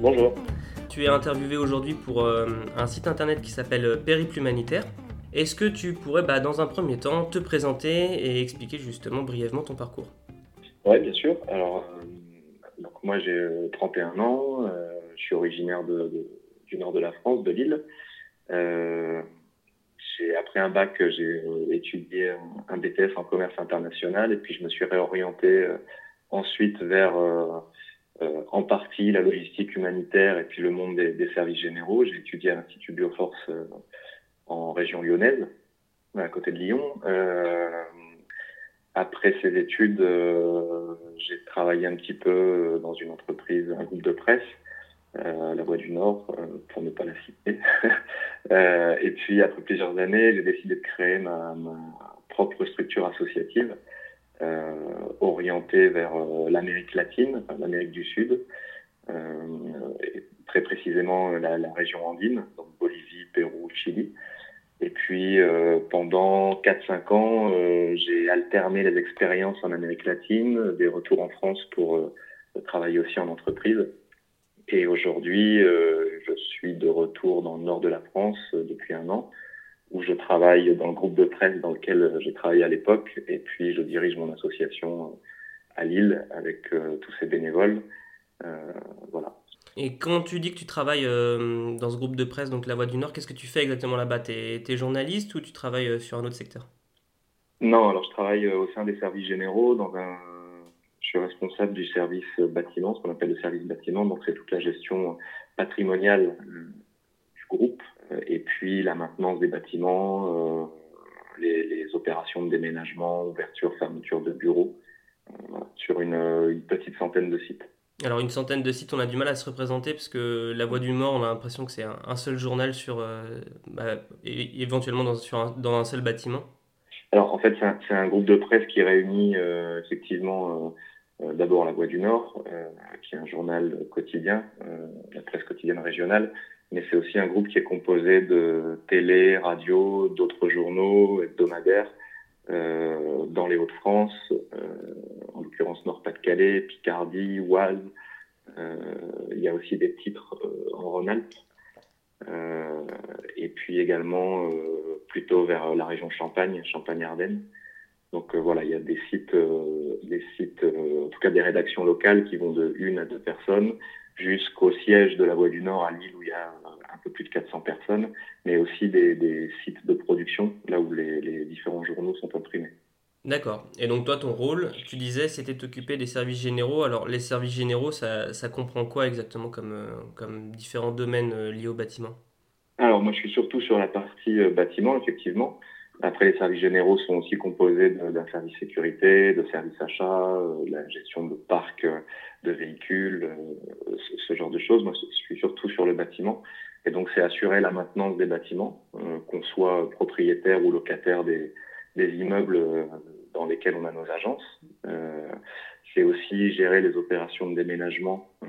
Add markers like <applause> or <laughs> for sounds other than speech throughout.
Bonjour. Tu es interviewé aujourd'hui pour euh, un site internet qui s'appelle euh, Périple Humanitaire. Est-ce que tu pourrais, bah, dans un premier temps, te présenter et expliquer justement brièvement ton parcours? Oui, bien sûr. Alors, euh, donc moi j'ai 31 ans, je suis originaire de, du nord de la France, de Lille. après un bac, j'ai étudié un, BTS en commerce international et puis je me suis réorienté ensuite vers euh, en partie la logistique humanitaire et puis le monde des, services généraux. J'ai étudié à l'Institut Bioforce euh, en région lyonnaise, à côté de Lyon. Euh, après ces études, j'ai travaillé un petit peu dans une entreprise, un groupe de presse, La Voix du Nord, pour ne pas la citer. <laughs> et puis, après plusieurs années, j'ai décidé de créer ma, ma propre structure associative euh, orienté vers euh, l'Amérique latine, l'Amérique du Sud, euh, et très précisément la, région andine, donc Bolivie, Pérou, Chili. Et puis pendant 4-5 ans, j'ai alterné les expériences en Amérique latine, des retours en France pour travailler aussi en entreprise. Et aujourd'hui, je suis de retour dans le nord de la France depuis un an où je travaille dans le groupe de presse dans lequel j'ai travaillé à l'époque, et puis je dirige mon association euh, à Lille avec euh, tous ces bénévoles. Euh, voilà. Et quand tu dis que tu travailles dans ce groupe de presse, donc La Voix du Nord, qu'est-ce que tu fais exactement là-bas? Tu es, journaliste ou tu travailles sur un autre secteur? Non, alors je travaille au sein des services généraux. Dans un... Je suis responsable du service bâtiment, ce qu'on appelle le service bâtiment, donc c'est toute la gestion patrimoniale du groupe euh, et puis la maintenance des bâtiments, euh, les, opérations de déménagement, ouverture, fermeture de bureaux, euh, sur une, petite centaine de sites. Alors une centaine de sites, on a du mal à se représenter parce que La Voix du Mort, on a l'impression que c'est un, seul journal sur, bah, éventuellement dans, sur un, dans un seul bâtiment. Alors en fait, c'est un, groupe de presse qui réunit effectivement d'abord La Voix du Nord, qui est un journal quotidien, la presse quotidienne régionale, mais c'est aussi un groupe qui est composé de télé, radio, d'autres journaux hebdomadaires euh, dans les Hauts-de-France, euh, en l'occurrence Nord-Pas-de-Calais, Picardie, Oise. Euh, il y a aussi des titres en Rhône-Alpes. et puis également plutôt vers la région Champagne, Champagne-Ardenne. Donc voilà, il y a des sites, des sites, en tout cas des rédactions locales qui vont de une à deux personnes jusqu'au siège de la Voie du Nord à Lille où il y a un peu plus de 400 personnes, mais aussi des, sites de production, là où les, différents journaux sont imprimés. D'accord. Et donc toi, ton rôle, tu disais, c'était t'occuper des services généraux. Alors les services généraux, ça, comprend quoi exactement comme, euh, comme différents domaines euh, liés au bâtiment? Alors moi, je suis surtout sur la partie euh, bâtiment, effectivement. Après, les services généraux sont aussi composés d'un service sécurité, de service achat, de la gestion de parcs de véhicules, ce, genre de choses. Moi, je suis surtout sur le bâtiment. Et donc, c'est assurer la maintenance des bâtiments, euh, qu'on soit propriétaire ou locataire des, des, immeubles euh, dans lesquels on a nos agences. Euh, c'est aussi gérer les opérations de déménagement, euh,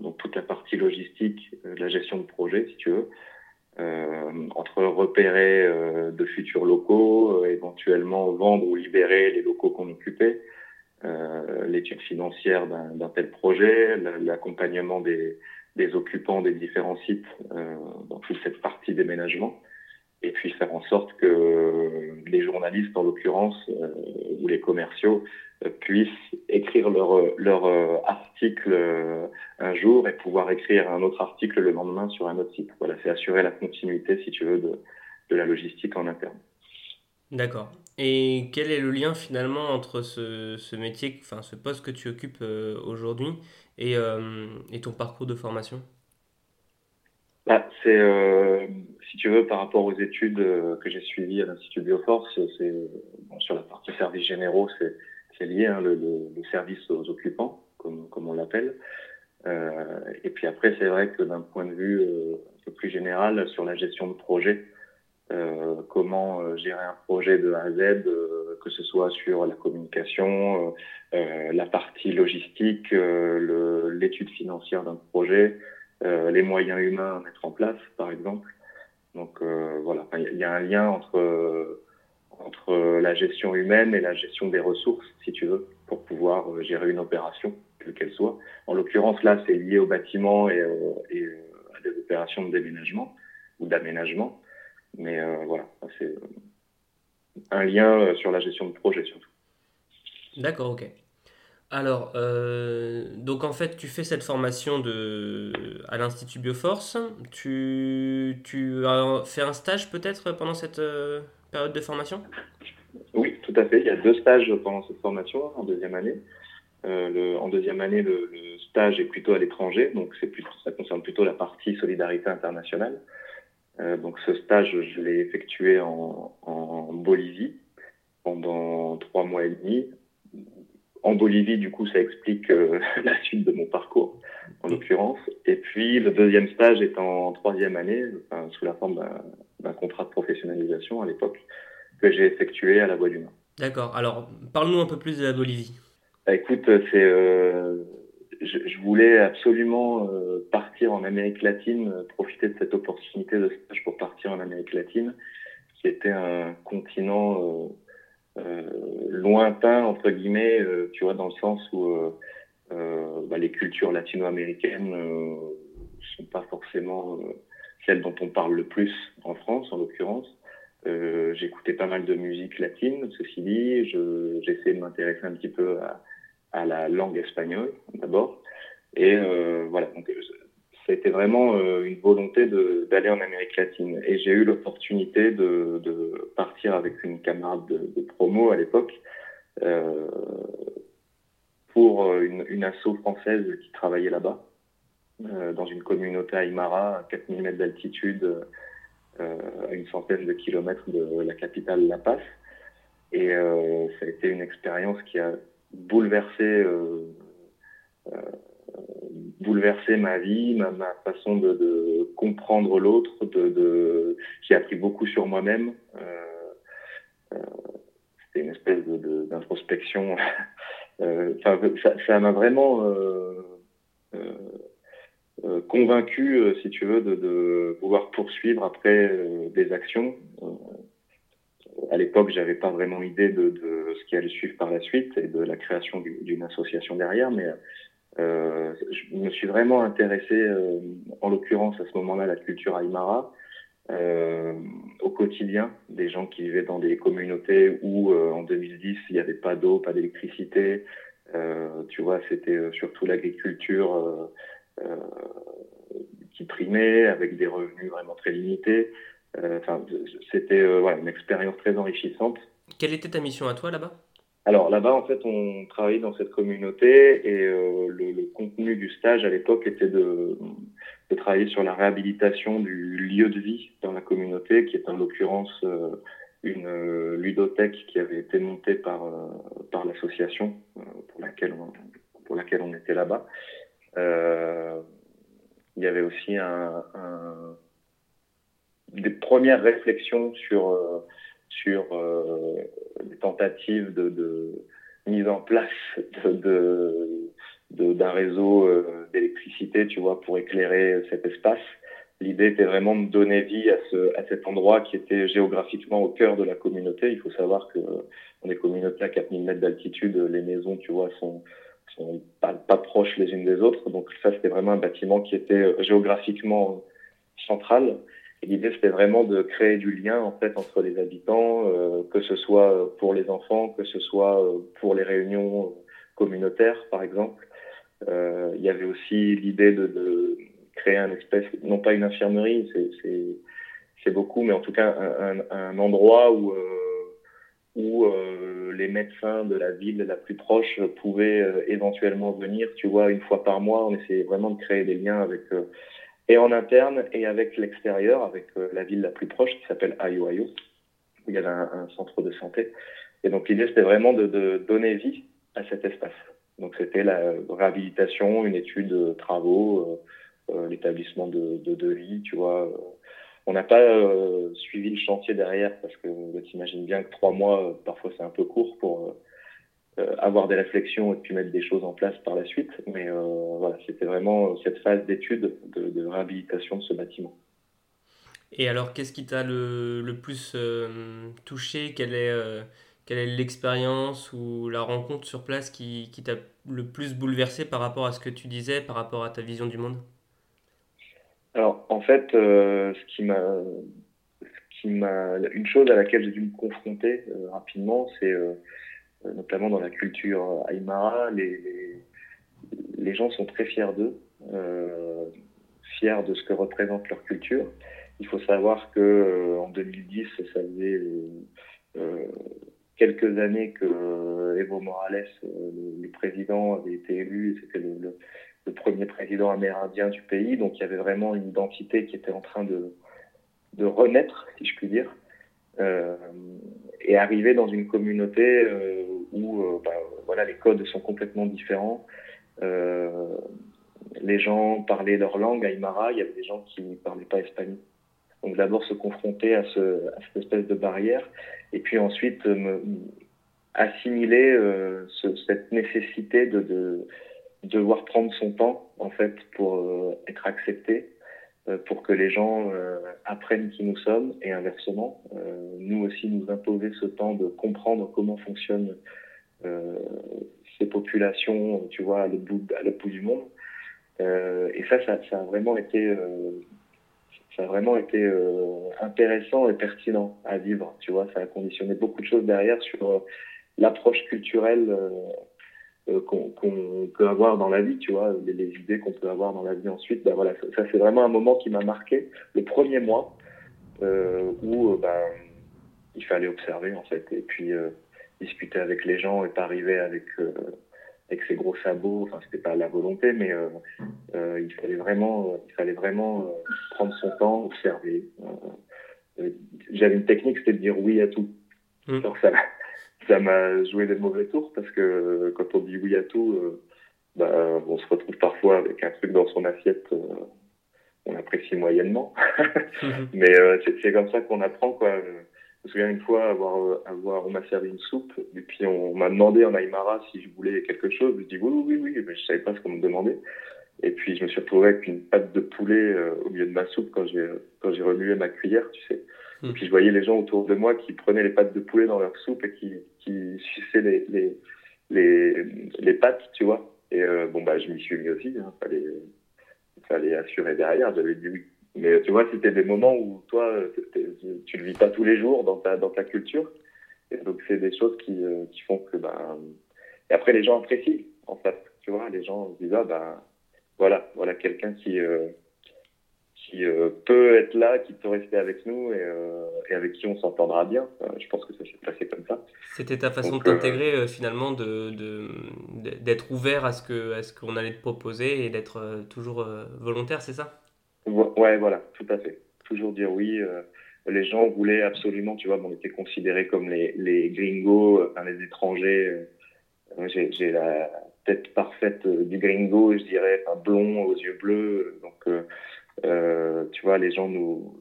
donc toute la partie logistique, la gestion de projet, si tu veux, entre repérer de futurs locaux, éventuellement vendre ou libérer les locaux qu'on occupait, l'étude financière d'un tel projet, l'accompagnement des occupants des différents sites euh, dans toute cette partie déménagement et puis faire en sorte que les journalistes, en l'occurrence, euh, ou les commerciaux, euh, puissent écrire leur, leur article un jour et pouvoir écrire un autre article le lendemain sur un autre site. Voilà, c'est assurer la continuité, si tu veux, de, de la logistique en interne. D'accord. Et quel est le lien finalement entre ce, ce métier, enfin ce poste que tu occupes aujourd'hui et, euh, et ton parcours de formation? Bah, C'est, euh, si tu veux, par rapport aux études euh, que j'ai suivies à l'Institut Bioforce, c'est, bon, sur la partie services généraux, c'est, lié, hein, le, le, service aux occupants, comme, comme on l'appelle. et puis après, c'est vrai que d'un point de vue un peu plus général sur la gestion de projet, comment gérer un projet de A à Z, que ce soit sur la communication, la partie logistique, l'étude financière d'un projet, les moyens humains à mettre en place, par exemple. Donc voilà, il y, a un lien entre entre la gestion humaine et la gestion des ressources, si tu veux, pour pouvoir euh, gérer une opération, quelle qu'elle soit. En l'occurrence, là, c'est lié au bâtiment et, euh, euh, à des opérations de déménagement ou d'aménagement. Mais voilà, c'est un lien sur la gestion de projet surtout. D'accord, ok. Alors, donc en fait, tu fais cette formation de, à l'Institut Bioforce. Tu, tu as fait un stage peut-être pendant cette, période de formation? Oui, tout à fait. Il y a deux stages pendant cette formation en deuxième année. Euh, le, en deuxième année, le, stage est plutôt à l'étranger, donc ça concerne plutôt la partie solidarité internationale. Euh, donc ce stage, je l'ai effectué en, Bolivie pendant trois mois et demi. En Bolivie, du coup, ça explique euh, <laughs> la suite de mon parcours, en l'occurrence. Et puis le deuxième stage est en troisième année, enfin, sous la forme d'un contrat de professionnalisation à l'époque que j'ai effectué à la Voie du Nord. D'accord. Alors, parle-nous un peu plus de la Bolivie. Bah, écoute, c'est, euh, je, voulais absolument euh, partir en Amérique latine, euh, profiter de cette opportunité de stage pour partir en Amérique latine, qui était un continent lointain entre guillemets, tu vois, dans le sens où bah, les cultures latino-américaines sont pas forcément celle dont on parle le plus en France, en l'occurrence. Euh, J'écoutais pas mal de musique latine, ceci dit. J'essaie de m'intéresser un petit peu à, à, la langue espagnole, d'abord. Et euh, voilà, ça a été vraiment euh, une volonté d'aller en Amérique latine. Et j'ai eu l'opportunité de, partir avec une camarade de, promo à l'époque euh, pour une, une asso française qui travaillait là-bas. Euh, dans une communauté aymara à 4000 mètres d'altitude, euh, à une centaine de kilomètres de la capitale La Paz. Et euh, ça a été une expérience qui a bouleversé, bouleversé ma vie, ma, façon de, comprendre l'autre. De, de... J'ai appris beaucoup sur moi-même. C'était une espèce d'introspection. <laughs> enfin, ça m'a vraiment euh, convaincu, euh, si tu veux, de, pouvoir poursuivre après euh, des actions. à l'époque, j'avais pas vraiment idée de, de, ce qui allait suivre par la suite et de la création d'une association derrière, mais euh, je me suis vraiment intéressé, en l'occurrence à ce moment-là, la culture aymara, euh, au quotidien, des gens qui vivaient dans des communautés où en 2010 il n'y avait pas d'eau, pas d'électricité. tu vois, c'était surtout l'agriculture euh, qui primait, avec des revenus vraiment très limités. Euh, enfin, c'était euh, une expérience très enrichissante. Quelle était ta mission à toi là-bas? Alors là-bas, en fait, on travaillait dans cette communauté et le, le, contenu du stage à l'époque était de, travailler sur la réhabilitation du lieu de vie dans la communauté, qui est en l'occurrence une ludothèque qui avait été montée par, par l'association pour, laquelle on, pour laquelle on était là-bas. Euh, il y avait aussi des premières réflexions sur, euh, sur euh, les tentatives de, mise en place d'un réseau d'électricité, tu vois, pour éclairer cet espace. L'idée était vraiment de donner vie à, ce, à cet endroit qui était géographiquement au cœur de la communauté. Il faut savoir que dans des communautés à 4000 mètres d'altitude, les maisons, tu vois, sont, pas, proches les unes des autres. Donc ça, c'était vraiment un bâtiment qui était euh, géographiquement central. L'idée, c'était vraiment de créer du lien en fait entre les habitants, euh, que ce soit pour les enfants, que ce soit euh, pour les réunions communautaires, par exemple. Euh, il y avait aussi l'idée de, de, créer un espèce, non pas une infirmerie, c'est beaucoup, mais en tout cas un, endroit où où euh, les médecins de la ville la plus proche pouvaient euh, éventuellement venir, tu vois, une fois par mois. On essayait vraiment de créer des liens avec euh, et en interne et avec l'extérieur, avec la ville la plus proche qui s'appelle Ayo où il y avait un, centre de santé. Et donc l'idée c'était vraiment de, donner vie à cet espace. Donc c'était la réhabilitation, une étude, travaux, l'établissement de, de devis, tu vois. On n'a pas suivi le chantier derrière parce que tu imagines bien que trois mois, parfois c'est un peu court pour avoir des réflexions et puis mettre des choses en place par la suite. Mais voilà, c'était vraiment cette phase d'étude de, de réhabilitation de ce bâtiment. Et alors, qu'est-ce qui t'a le, le, plus euh, touché? Quelle est, euh, quelle est l'expérience ou la rencontre sur place qui, qui t'a le plus bouleversé par rapport à ce que tu disais, par rapport à ta vision du monde? Alors, en fait, euh, ce qui m'a. Qui m'a, une chose à laquelle j'ai dû me confronter rapidement, c'est notamment dans la culture Aymara, les, les, gens sont très fiers d'eux, fiers de ce que représente leur culture. Il faut savoir que euh, en 2010, ça faisait euh, euh, quelques années que Evo Morales, le, président, avait été élu. C'était le, premier président amérindien du pays. Donc il y avait vraiment une identité qui était en train de, de renaître, si je puis dire. Et arriver dans une communauté où bah, voilà, les codes sont complètement différents. les gens parlaient leur langue, Aymara, il y avait des gens qui ne parlaient pas espagnol. Donc d'abord se confronter à, ce, à, cette espèce de barrière, et puis ensuite me, assimiler euh, ce, cette nécessité de, de, devoir prendre son temps en fait pour euh, être accepté, euh, pour que les gens euh, apprennent qui nous sommes, et inversement, nous aussi nous imposer ce temps de comprendre comment fonctionnent ces populations, tu vois, à l'autre bout, du monde. et ça, ça, ça, a vraiment été ça a vraiment été euh, intéressant et pertinent à vivre. Tu vois, ça a conditionné beaucoup de choses derrière sur euh, l'approche culturelle euh, qu'on peut avoir dans la vie, tu vois, les, les idées qu'on peut avoir dans la vie ensuite. Ben voilà, ça, c'est vraiment un moment qui m'a marqué. Le premier mois où ben, il fallait observer en fait et puis discuter avec les gens et pas arriver avec avec ses gros sabots. Enfin, c'était pas la volonté, mais euh, euh, il fallait vraiment, il fallait vraiment euh, prendre son temps, observer. J'avais une technique, c'était de dire oui à tout. Mmh. ça, ça m'a joué des mauvais tours parce que quand on dit oui à tout, bah, on se retrouve parfois avec un truc dans son assiette. on apprécie moyennement, mmh. <laughs> mais c'est comme ça qu'on apprend quoi. Je me souviens une fois avoir, euh, avoir on m'a servi une soupe et puis on m'a demandé en Aymara si je voulais quelque chose. Je dis oui, oui, oui, mais je savais pas ce qu'on me demandait. Et puis je me suis retrouvé avec une pâte de poulet euh, au milieu de ma soupe quand j'ai quand j'ai remué ma cuillère, tu sais. Et puis je voyais les gens autour de moi qui prenaient les pâtes de poulet dans leur soupe et qui qui suçaient les les les, les pâtes, tu vois. Et euh, bon bah je m'y suis mis aussi. Hein. Fallait fallait assurer derrière. J'avais dit mais tu vois, c'était des moments où toi, tu le vis pas tous les jours dans ta, dans ta culture. Et donc, c'est des choses qui, euh, qui font que, ben, et après, les gens apprécient, en fait. Tu vois, les gens se disent, ah, ben, voilà, voilà quelqu'un qui, euh, qui euh, peut être là, qui peut rester avec nous et, et avec qui on s'entendra bien. je pense que ça s'est passé comme ça. C'était ta façon de t'intégrer finalement, de, d'être ouvert à ce, que, à ce qu'on allait te proposer et d'être toujours volontaire, c'est ça? Ouais, voilà, tout à fait. Toujours dire oui. Euh, les gens voulaient absolument, tu vois, on était considérés comme les, les gringos, euh, enfin, les étrangers. Euh, j'ai la tête parfaite du gringo, je dirais, un blond aux yeux bleus. Donc, euh, tu vois, les gens nous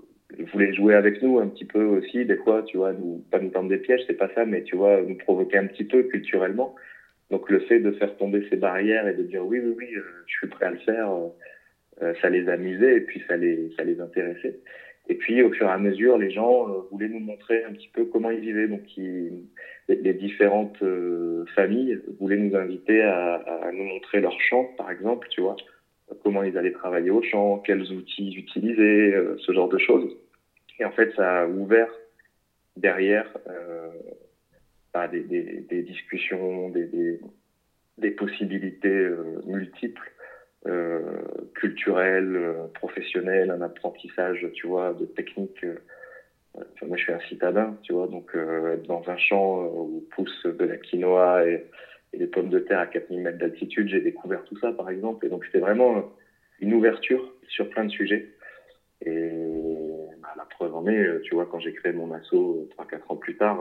voulaient jouer avec nous un petit peu aussi, des fois, tu vois, nous, pas nous tendre des pièges, c'est pas ça, mais tu vois, nous provoquer un petit peu culturellement. Donc, le fait de faire tomber ces barrières et de dire oui, oui, oui, je suis prêt à le faire. Euh, ça les amusait et puis ça les, ça les intéressait. Et puis, au fur et à mesure, les gens euh, voulaient nous montrer un petit peu comment ils vivaient. Donc, ils, les, différentes euh, familles voulaient nous inviter à, à, nous montrer leur champ, par exemple, tu vois, comment ils allaient travailler au champ, quels outils ils utilisaient, ce genre de choses. Et en fait, ça a ouvert derrière euh, bah, des, discussions, des, possibilités multiples euh, culturel, euh, professionnel, un apprentissage, tu vois, de techniques. Euh, moi, je suis un citadin, tu vois, donc dans un champ où pousse de la quinoa et, et des pommes de terre à 4000 mètres d'altitude, j'ai découvert tout ça, par exemple. Et donc, c'était vraiment une ouverture sur plein de sujets. Et bah, la preuve en est, tu vois, quand j'ai créé mon assaut 3-4 ans plus tard,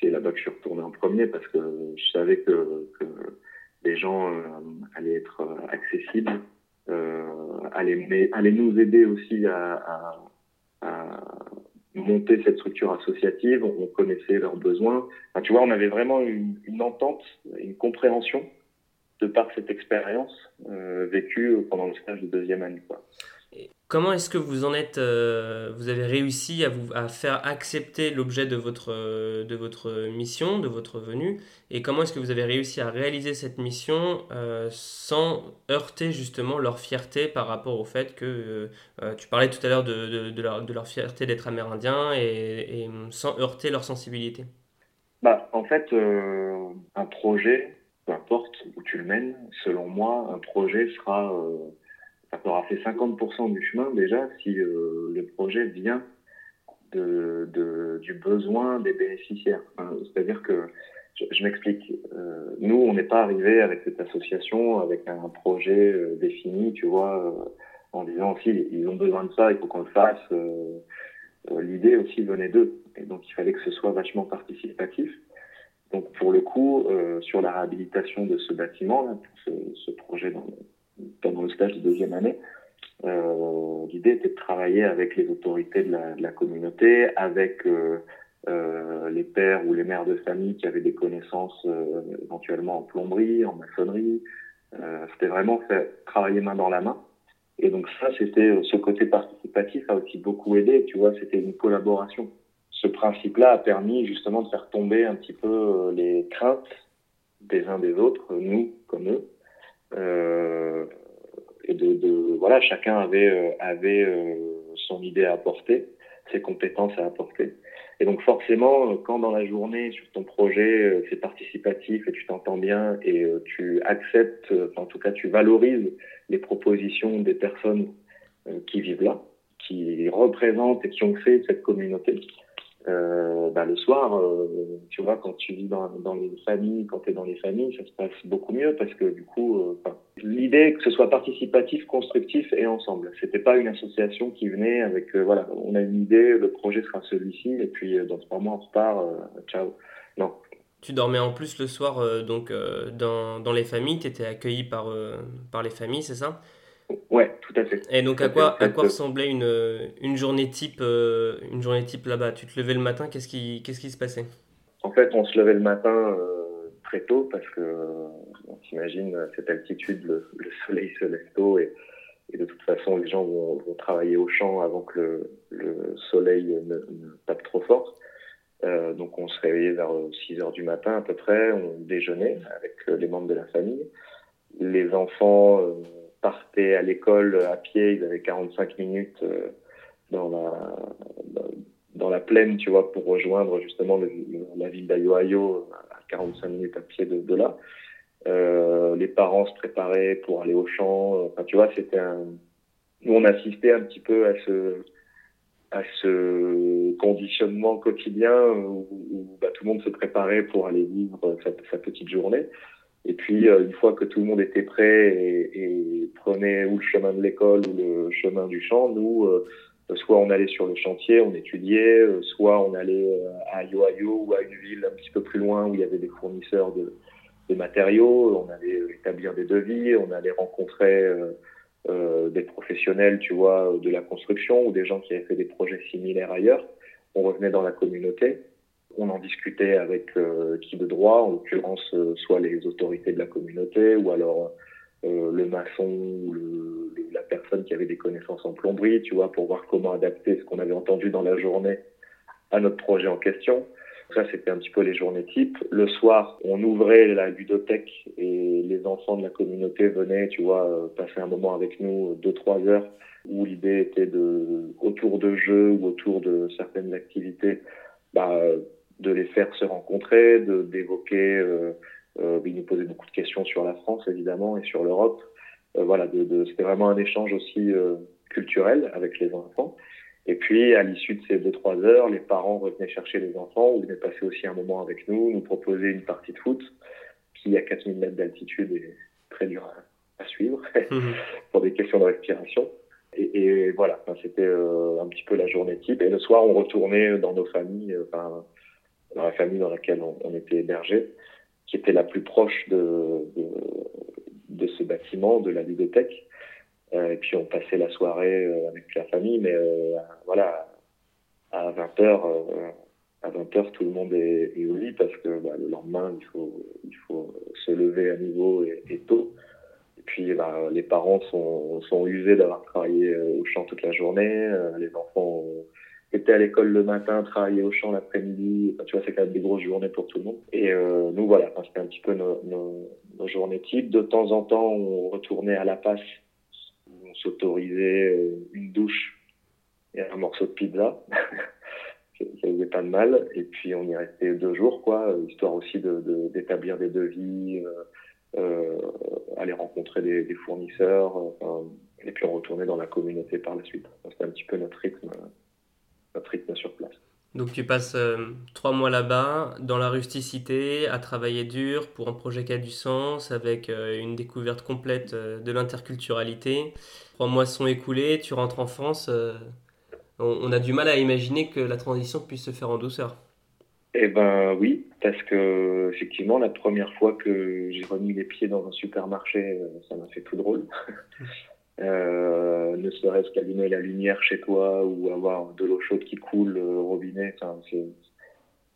c'est là-bas que je suis retourné en premier parce que je savais que, que les gens allaient être accessibles, allaient, allaient, nous aider aussi à, à, à monter cette structure associative, on connaissait leurs besoins. tu vois, on avait vraiment une, entente, une compréhension de par cette expérience euh, vécue pendant le stage de deuxième année. Comment est-ce que vous en êtes, euh, vous avez réussi à, vous, à faire accepter l'objet de votre, euh, de votre mission, de votre venue, et comment est-ce que vous avez réussi à réaliser cette mission euh, sans heurter justement leur fierté par rapport au fait que tu parlais tout à l'heure de, de, leur, de, leur, fierté d'être amérindien et, et, sans heurter leur sensibilité? Bah, En fait, un projet, peu importe où tu le mènes, selon moi, un projet sera ça aura fait 50% du chemin déjà si euh, le projet vient de, de, du besoin des bénéficiaires. C'est-à-dire que, je, m'explique, euh, nous, on n'est pas arrivé avec cette association, avec un projet euh, défini, tu vois, en disant si ils ont besoin de ça, il faut qu'on le fasse. L'idée aussi venait d'eux. Et donc, il fallait que ce soit vachement participatif. Donc, pour le coup, sur la réhabilitation de ce bâtiment, là, pour ce, ce projet dans, pendant le stage de deuxième année. Euh, L'idée était de travailler avec les autorités de la, communauté, avec euh, euh, les pères ou les mères de famille qui avaient des connaissances éventuellement en plomberie, en maçonnerie. C'était vraiment fait, travailler main dans la main. Et donc ça, c'était ce côté participatif a aussi beaucoup aidé. Tu vois, c'était une collaboration. Ce principe-là a permis justement de faire tomber un petit peu les craintes des uns des autres, nous comme eux, et de, de, voilà, chacun avait euh, avait euh, son idée à apporter, ses compétences à apporter. Et donc forcément, quand dans la journée sur ton projet c'est participatif et tu t'entends bien et tu acceptes, en tout cas tu valorises les propositions des personnes qui vivent là, qui représentent et qui ont fait cette communauté, euh, bah, le soir, euh, tu vois, quand tu vis dans, dans les familles, quand tu es dans les familles, ça se passe beaucoup mieux parce que du coup, euh, l'idée que ce soit participatif, constructif et ensemble. C'était pas une association qui venait avec, euh, voilà, on a une idée, le projet sera celui-ci et puis dans trois mois on repart, ciao. Non. Tu dormais en plus le soir donc dans, dans les familles, tu étais accueilli par, par les familles, c'est ça? Ouais, tout à fait. Et donc, à quoi, à quoi ressemblait une, une journée type, euh, une journée type là-bas? Tu te levais le matin, qu'est-ce qui, qu'est-ce qui se passait? En fait, on se levait le matin euh, très tôt parce que, on s'imagine, cette altitude, le, soleil se lève tôt et, et, de toute façon, les gens vont, vont, travailler au champ avant que le, le soleil ne, ne, tape trop fort. Euh, donc, on se réveillait vers 6 heures du matin à peu près, on déjeunait avec les membres de la famille. Les enfants partaient à l'école à pied, ils avaient 45 minutes euh, dans la dans la plaine, tu vois, pour rejoindre justement la ville d'Ayoayo à 45 minutes à pied de, là. Euh, les parents se préparaient pour aller au champ. Tu vois, c'était un. Nous, on assistait un petit peu à ce à ce conditionnement quotidien où, bah, tout le monde se préparait pour aller vivre sa petite journée. Et puis, euh, une fois que tout le monde était prêt et, et prenait ou le chemin de l'école ou le chemin du champ, nous, euh, soit on allait sur le chantier, on étudiait, euh, soit on allait à Yoayo ou à une ville un petit peu plus loin où il y avait des fournisseurs de, de matériaux, on allait établir des devis, on allait rencontrer euh, des professionnels, tu vois, de la construction ou des gens qui avaient fait des projets similaires ailleurs. On revenait dans la communauté on en discutait avec euh, qui de droit, en l'occurrence euh, soit les autorités de la communauté ou alors euh, le maçon ou la personne qui avait des connaissances en plomberie, tu vois, pour voir comment adapter ce qu'on avait entendu dans la journée à notre projet en question. Ça, c'était un petit peu les journées types. Le soir, on ouvrait la ludothèque et les enfants de la communauté venaient, tu vois, passer un moment avec nous, deux, trois heures, où l'idée était de, autour de jeux ou autour de certaines activités, bah, de les faire se rencontrer, d'évoquer. Euh, euh, il nous posait beaucoup de questions sur la France évidemment et sur l'Europe. Euh, voilà, de, de, c'était vraiment un échange aussi euh, culturel avec les enfants. Et puis, à l'issue de ces deux trois heures, les parents revenaient chercher les enfants ou venaient passer aussi un moment avec nous, nous proposer une partie de foot qui, à 4000 mètres d'altitude, est très dur à, à suivre <laughs> mmh. pour des questions de respiration. Et, et voilà, enfin, c'était un petit peu la journée type. Et le soir, on retournait dans nos familles, enfin, dans la famille dans laquelle on, était hébergé. qui était la plus proche de, de, ce bâtiment, de la bibliothèque. et puis on passait la soirée avec la famille, mais voilà, à 20h, à 20h, tout le monde est, au lit parce que bah, le lendemain, il faut, il faut se lever à nouveau et tôt. Et puis, bah, les parents sont, usés d'avoir travaillé euh, au champ toute la journée. Euh, les enfants étaient à l'école le matin, travaillaient au champ l'après-midi. tu vois, c'est quand même des grosses journées pour tout le monde. Et euh, nous, voilà, c'était un petit peu nos, nos, journées types. De temps en temps, on retournait à la passe. On s'autorisait une douche et un morceau de pizza. <laughs> ça faisait pas de mal. Et puis, on y restait deux jours, quoi, histoire aussi d'établir de, des devis. Euh, aller rencontrer des, fournisseurs, et puis on retournait dans la communauté par la suite. C'était un petit peu notre rythme, sur place. Donc tu passes euh, trois mois là-bas, dans la rusticité, à travailler dur pour un projet qui a du sens, avec euh, une découverte complète de l'interculturalité. Trois mois sont écoulés, tu rentres en France. on, a du mal à imaginer que la transition puisse se faire en douceur. Eh ben oui, parce que effectivement, la première fois que j'ai remis les pieds dans un supermarché, euh, ça m'a fait tout drôle. <laughs> euh, ne serait-ce qu'allumer la lumière chez toi ou avoir de l'eau chaude qui coule euh, au robinet, enfin,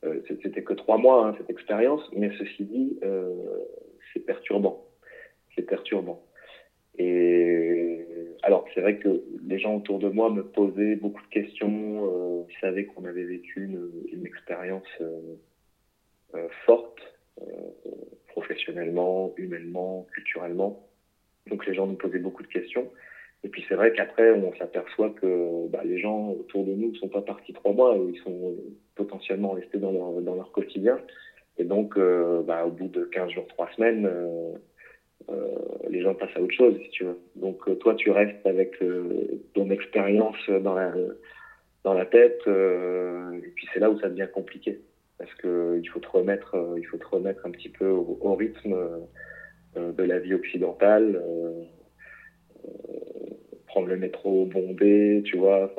euh, c'était que trois mois hein, cette expérience, mais ceci dit, c'est perturbant. C'est perturbant. Et alors, c'est vrai que les gens autour de moi me posaient beaucoup de questions. Ils savaient qu'on avait vécu une, une expérience euh forte, euh, professionnellement, humainement, culturellement. Donc, les gens nous posaient beaucoup de questions. Et puis, c'est vrai qu'après, on s'aperçoit que bah, les gens autour de nous ne sont pas partis trois mois, ils sont potentiellement restés dans leur, quotidien. Et donc, bah, au bout de 15 jours, 3 semaines, euh, les gens passent à autre chose, si tu veux. Donc euh, toi, tu restes avec euh, ton expérience dans la, tête, et puis c'est là où ça devient compliqué. Parce que il faut te remettre, faut te remettre un petit peu au, rythme de la vie occidentale, prendre le métro bondé, tu vois,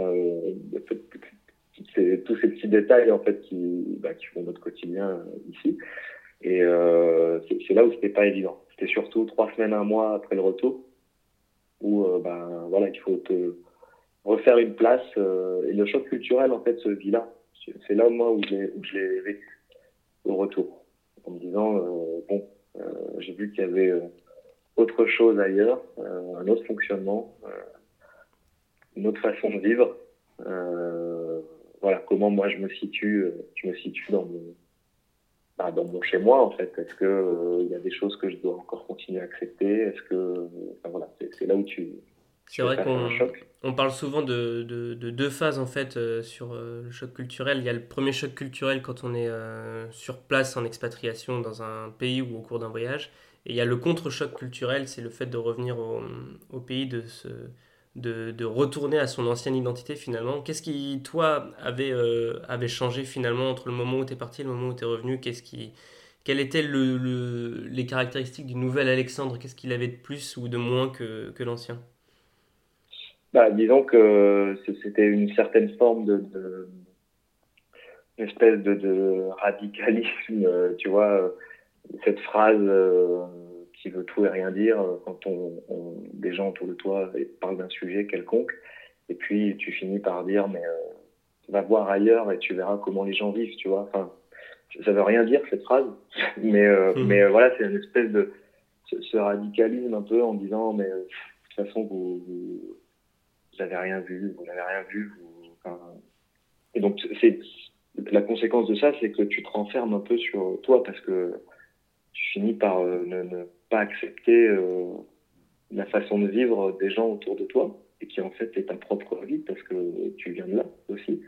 tous ces petits détails en fait qui, bah, font notre quotidien ici. Et euh, c'est là où c'était pas évident. C'était surtout trois semaines, un mois après le retour, où euh, ben voilà, il faut te refaire une place. Euh, et le choc culturel en fait se vit là. C'est là moi où je l'ai vécu au retour, en me disant euh, bon, j'ai vu qu'il y avait autre chose ailleurs, un autre fonctionnement, une autre façon de vivre. voilà comment moi je me situe, je me situe dans mon bah, dans mon chez moi en fait Est-ce que il euh, y a des choses que je dois encore continuer à accepter? Est-ce que voilà, c'est là où tu c'est vrai qu'on on parle souvent de, de, de, deux phases en fait euh, sur euh, le choc culturel. Il y a le premier choc culturel quand on est sur place en expatriation dans un pays ou au cours d'un voyage. Et il y a le contre-choc culturel, c'est le fait de revenir au, au pays, de se, de, de, retourner à son ancienne identité finalement. Qu'est-ce qui, toi, avait, euh, avait changé finalement entre le moment où tu es parti et le moment où tu es revenu? Qu'est-ce qui, Quelles étaient le, les caractéristiques du nouvel Alexandre? Qu'est-ce qu'il avait de plus ou de moins que, que l'ancien? Bah, Disons que c'était une certaine forme de, de une espèce de, de radicalisme, euh, tu vois, euh, cette phrase qui veut tout et rien dire euh, quand on, des gens autour de toi parlent d'un sujet quelconque. Et puis tu finis par dire mais euh, va voir ailleurs et tu verras comment les gens vivent, tu vois. Enfin, ça veut rien dire cette phrase, <laughs> mais euh, mmh. mais voilà, c'est une espèce de ce, radicalisme un peu en disant mais de toute façon vous, vous, n'avez rien vu, vous n'avez rien vu. Et donc c'est la conséquence de ça, c'est que tu te renfermes un peu sur toi parce que tu finis par ne, ne, pas accepter euh, la façon de vivre des gens autour de toi et qui en fait est ta propre vie parce que tu viens de là aussi.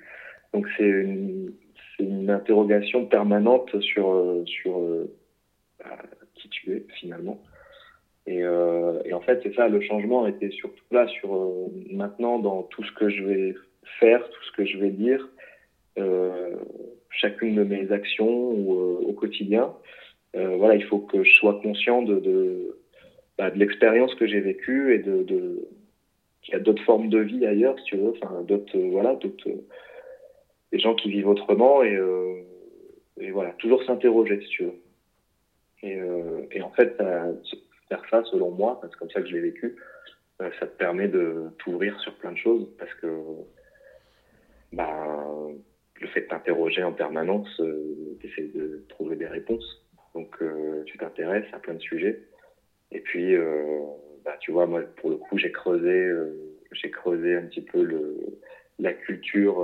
Donc c'est une, interrogation permanente sur, euh, euh, qui tu es finalement. Et, euh, et en fait c'est ça, le changement était surtout là sur euh, maintenant dans tout ce que je vais faire, tout ce que je vais dire, chacune de mes actions au quotidien. Euh, voilà, il faut que je sois conscient de, bah, l'expérience que j'ai vécue et de, qu'il y a d'autres formes de vie ailleurs, si tu veux, enfin d'autres, euh, voilà, d'autres, euh, des gens qui vivent autrement et, voilà, toujours s'interroger, si tu veux. Et en fait, ça, selon moi, c'est comme ça que je l'ai vécu, ça te permet de t'ouvrir sur plein de choses parce que bah, le fait de t'interroger en permanence, euh, tu essaies de trouver des réponses. Donc, euh, tu t'intéresses à plein de sujets. Et puis, euh, bah, tu vois, moi, pour le coup, j'ai creusé, j'ai creusé un petit peu le, la culture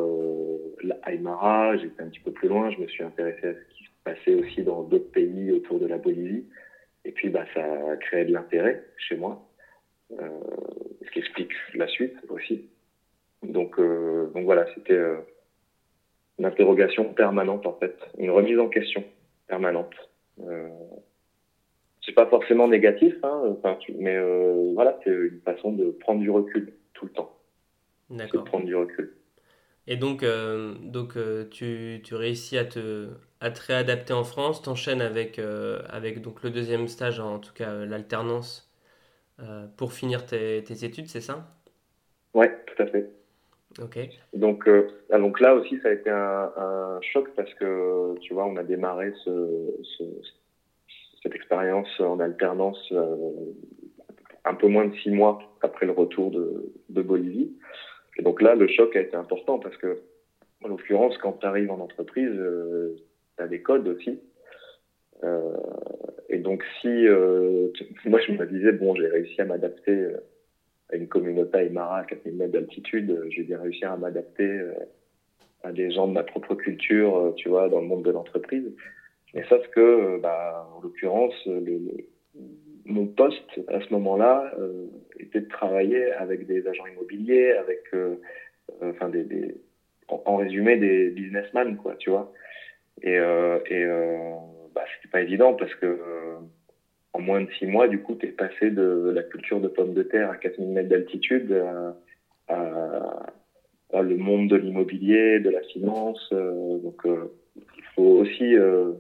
la Aymara. J'étais un petit peu plus loin. Je me suis intéressé à ce qui se passait aussi dans d'autres pays autour de la Bolivie. Et puis, bah, ça a créé de l'intérêt chez moi, ce qui explique la suite aussi. Donc, donc voilà, c'était une interrogation permanente en fait, une remise en question permanente. Euh, c'est pas forcément négatif, hein, mais euh, voilà, c'est une façon de prendre du recul tout le temps. D'accord. Prendre du recul. Et donc, euh, donc euh, tu, tu, réussis à te, à te réadapter en France, t'enchaînes avec, avec donc le deuxième stage, en tout cas l'alternance, pour finir tes, tes études, c'est ça? Ouais, tout à fait. Donc, euh, ah, donc là aussi, ça a été un, un, choc parce que, tu vois, on a démarré ce, ce, cette expérience en alternance euh, un peu moins de six mois après le retour de, de, Bolivie. Et donc là, le choc a été important parce que, en l'occurrence, quand tu arrives en entreprise, euh, as des codes aussi. Euh, et donc, si moi, je me disais, bon, j'ai réussi à m'adapter à une communauté Aymara à 4000 mètres d'altitude, euh, j'ai bien réussi à m'adapter euh, à des gens de ma propre culture, euh, tu vois, dans le monde de l'entreprise. Mais sauf que, bah, en l'occurrence, mon poste à ce moment-là était de travailler avec des agents immobiliers, avec, enfin, des, des en, résumé, des businessmen, quoi, tu vois. Et, et bah, c'était pas évident parce que en moins de six mois, du coup, tu es passé de la culture de pommes de terre à 4000 mètres d'altitude à, le monde de l'immobilier, de la finance. Euh, donc, euh, il faut aussi, euh,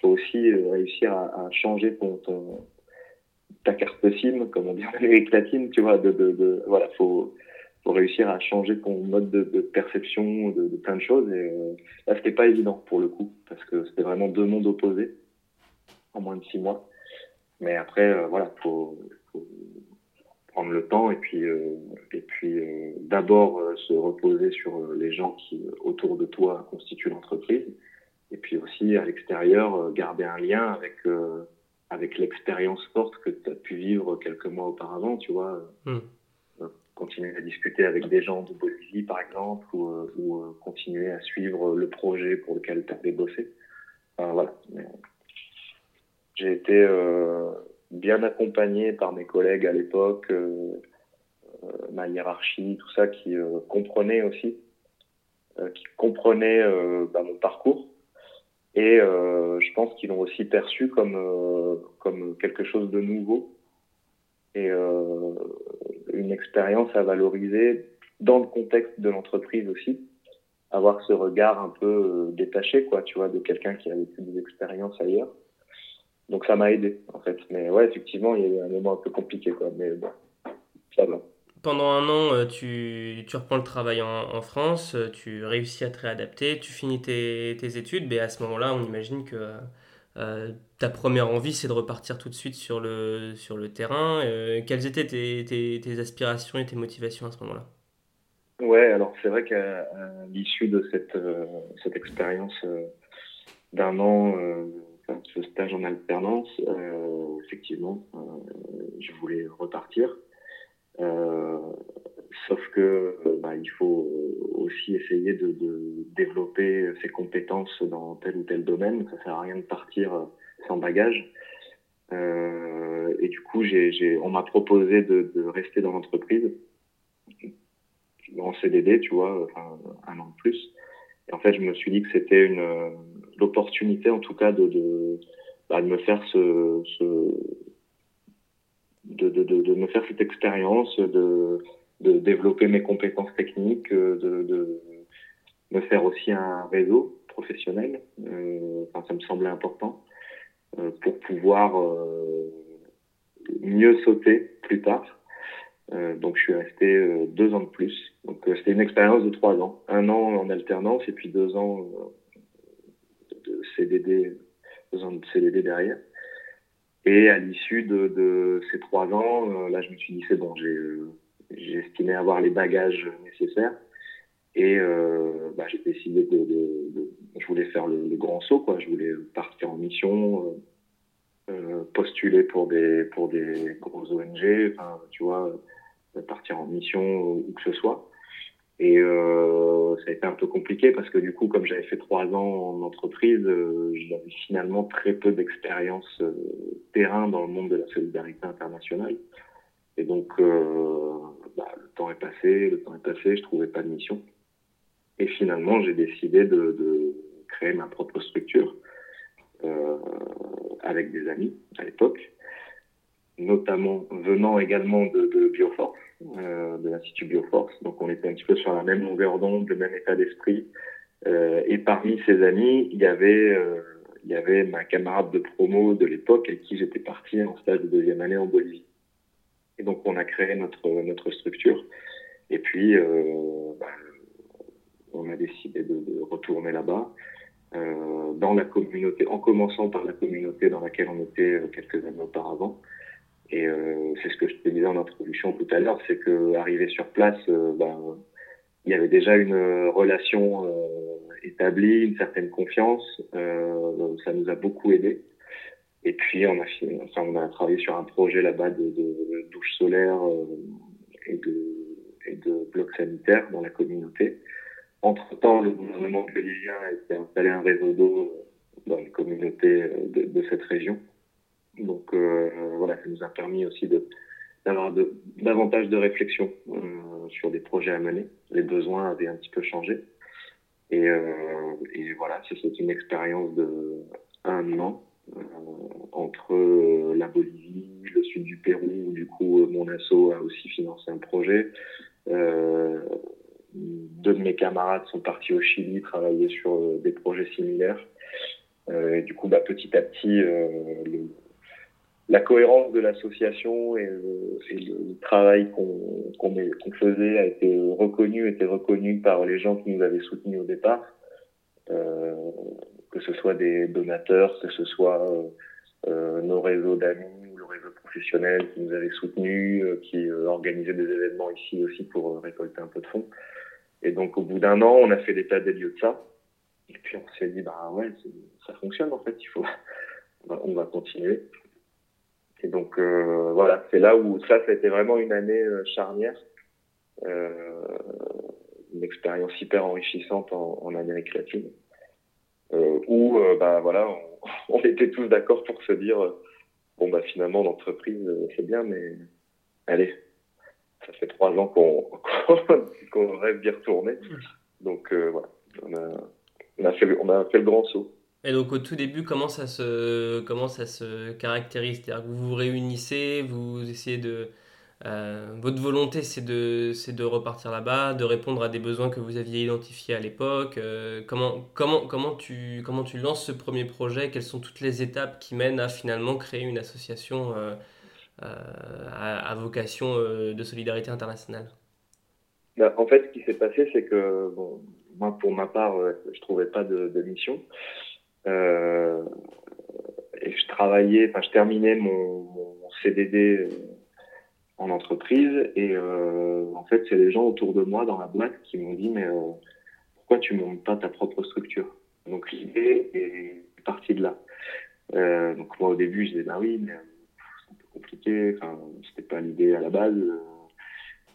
faut aussi réussir à, changer ton, ta carte SIM, comme on dit en Amérique latine, tu vois. De, de, voilà, faut, faut réussir à changer ton mode de, perception de, plein de choses. Et là, c'était pas évident pour le coup, parce que c'était vraiment deux mondes opposés en moins de six mois. Mais après, euh, voilà, faut, prendre le temps et puis euh, et puis euh, d'abord se reposer sur les gens qui autour de toi constituent l'entreprise et puis aussi à l'extérieur garder un lien avec avec l'expérience forte que tu as pu vivre quelques mois auparavant, tu vois. Hmm. Continuer à discuter avec des gens de Bolivie, par exemple, ou, ou continuer à suivre le projet pour lequel tu avais bossé. Voilà. J'ai été euh, bien accompagné par mes collègues à l'époque, euh, euh, ma hiérarchie, tout ça, qui comprenaient aussi, qui comprenaient bah, mon parcours. Et je pense qu'ils l'ont aussi perçu comme, comme quelque chose de nouveau et une expérience à valoriser dans le contexte de l'entreprise aussi avoir ce regard un peu détaché quoi tu vois de quelqu'un qui a vécu des expériences ailleurs donc ça m'a aidé en fait. Mais ouais, effectivement, il y a eu un moment un peu compliqué quoi. Mais bon, ça va. Pendant un an, euh, tu, reprends le travail en, en, France, euh, tu réussis à te réadapter, tu finis tes, tes études, mais à ce moment-là, on imagine que euh, ta première envie, c'est de repartir tout de suite sur le, sur le terrain. quelles étaient tes, tes, tes, aspirations et tes motivations à ce moment-là? Ouais, alors c'est vrai qu'à l'issue de cette, cette expérience d'un an ce stage en alternance, euh, effectivement, euh, je voulais repartir. Euh, sauf que bah, il faut aussi essayer de, de, développer ses compétences dans tel ou tel domaine. Ça sert à rien de partir sans bagage. Euh, et du coup, j'ai, j'ai, on m'a proposé de, de rester dans l'entreprise en CDD, tu vois, enfin, un an de plus. Et en fait, je me suis dit que c'était une l'opportunité, en tout cas, de, de, bah, de me faire ce, ce de, de, de, me faire cette expérience, de, de développer mes compétences techniques, de, de me faire aussi un réseau professionnel. Euh, enfin, ça me semblait important euh, pour pouvoir euh, mieux sauter plus tard. Euh, donc je suis resté euh, deux ans de plus. Donc euh, c'était une expérience de trois ans, un an en alternance et puis deux ans de CDD, deux ans de CDD derrière. Et à l'issue de, ces trois ans, là, je me suis dit, c'est bon, j'ai estimé avoir les bagages nécessaires. Et bah, j'ai décidé de, Je voulais faire le, grand saut, quoi. Je voulais partir en mission, postuler pour des, pour des grosses ONG, enfin, tu vois, partir en mission où que ce soit. Et euh, ça a été un peu compliqué parce que du coup, comme j'avais fait trois ans en entreprise, euh, j'avais finalement très peu d'expérience euh, terrain dans le monde de la solidarité internationale. Et donc, euh, bah, le temps est passé, le temps est passé, je trouvais pas de mission. Et finalement, j'ai décidé de, de, créer ma propre structure euh, avec des amis à l'époque, notamment venant également de, de Bioforce euh, de l'Institut Bioforce. Donc on était un petit peu sur la même longueur d'onde, le même état d'esprit. Euh, et parmi ces amis, il y avait euh, il y avait ma camarade de promo de l'époque avec qui j'étais parti en stage de deuxième année en Bolivie. Et donc on a créé notre notre structure. Et puis euh, bah, on a décidé de, de retourner là-bas. Dans la communauté, en commençant par la communauté dans laquelle on était quelques années auparavant, et euh, c'est ce que je te disais en introduction tout à l'heure, c'est que arrivé sur place, euh, ben, il y avait déjà une relation euh, établie, une certaine confiance. ça nous a beaucoup aidé. Et puis on a, enfin, on a travaillé sur un projet là-bas de, de, douche solaire et de, et de blocs sanitaires dans la communauté. Entre-temps, le gouvernement bolivien a installé un réseau d'eau dans les communautés de, de cette région. Donc euh, voilà, ça nous a permis aussi d'avoir davantage de réflexion euh, sur des projets à mener. Les besoins avaient un petit peu changé. Et, euh, voilà, c'est une expérience de un an entre la Bolivie, le sud du Pérou, où du coup mon asso a aussi financé un projet. Deux de mes camarades sont partis au Chili travailler sur des projets similaires. Et du coup, bah, petit à petit, la cohérence de l'association et, le travail qu'on faisait a été reconnu, était reconnu par les gens qui nous avaient soutenus au départ, euh, que ce soit des donateurs, que ce soit euh, euh nos réseaux d'amis ou le réseau professionnel qui nous avait soutenus, euh, qui euh, organisait des événements ici aussi pour récolter un peu de fonds. Et donc au bout d'un an, on a fait l'état des lieux de ça. Et puis on s'est dit, bah ouais, ça fonctionne en fait, il faut, on va continuer. Et donc euh, voilà, c'est là où ça, ça a été vraiment une année euh, charnière, euh, une expérience hyper enrichissante en, en Amérique latine, euh, où euh, bah voilà, on, <laughs> on était tous d'accord pour se dire bon bah finalement l'entreprise c'est bien, mais allez, ça fait trois ans qu'on <laughs> qu'on rêve d'y retourner, donc voilà, on a, on a fait on a fait le grand saut. Et donc au tout début, comment ça se, comment ça se caractérise? C'est-à-dire que vous vous réunissez, vous essayez de... Euh, votre volonté, c'est de, de repartir là-bas, de répondre à des besoins que vous aviez identifiés à l'époque. Euh, comment, comment, comment, tu, comment tu lances ce premier projet? Quelles sont toutes les étapes qui mènent à finalement créer une association euh, à, vocation de solidarité internationale? Bah, En fait, ce qui s'est passé, c'est que moi, pour ma part, je trouvais pas de mission. Euh, et je travaillais, enfin, je terminais mon, CDD euh, en entreprise et euh, en fait, c'est les gens autour de moi dans la boîte qui m'ont dit mais pourquoi tu montes pas ta propre structure? Donc l'idée est partie de là. Donc moi au début je disais bah oui mais c'est un peu compliqué, enfin c'était pas l'idée à la base.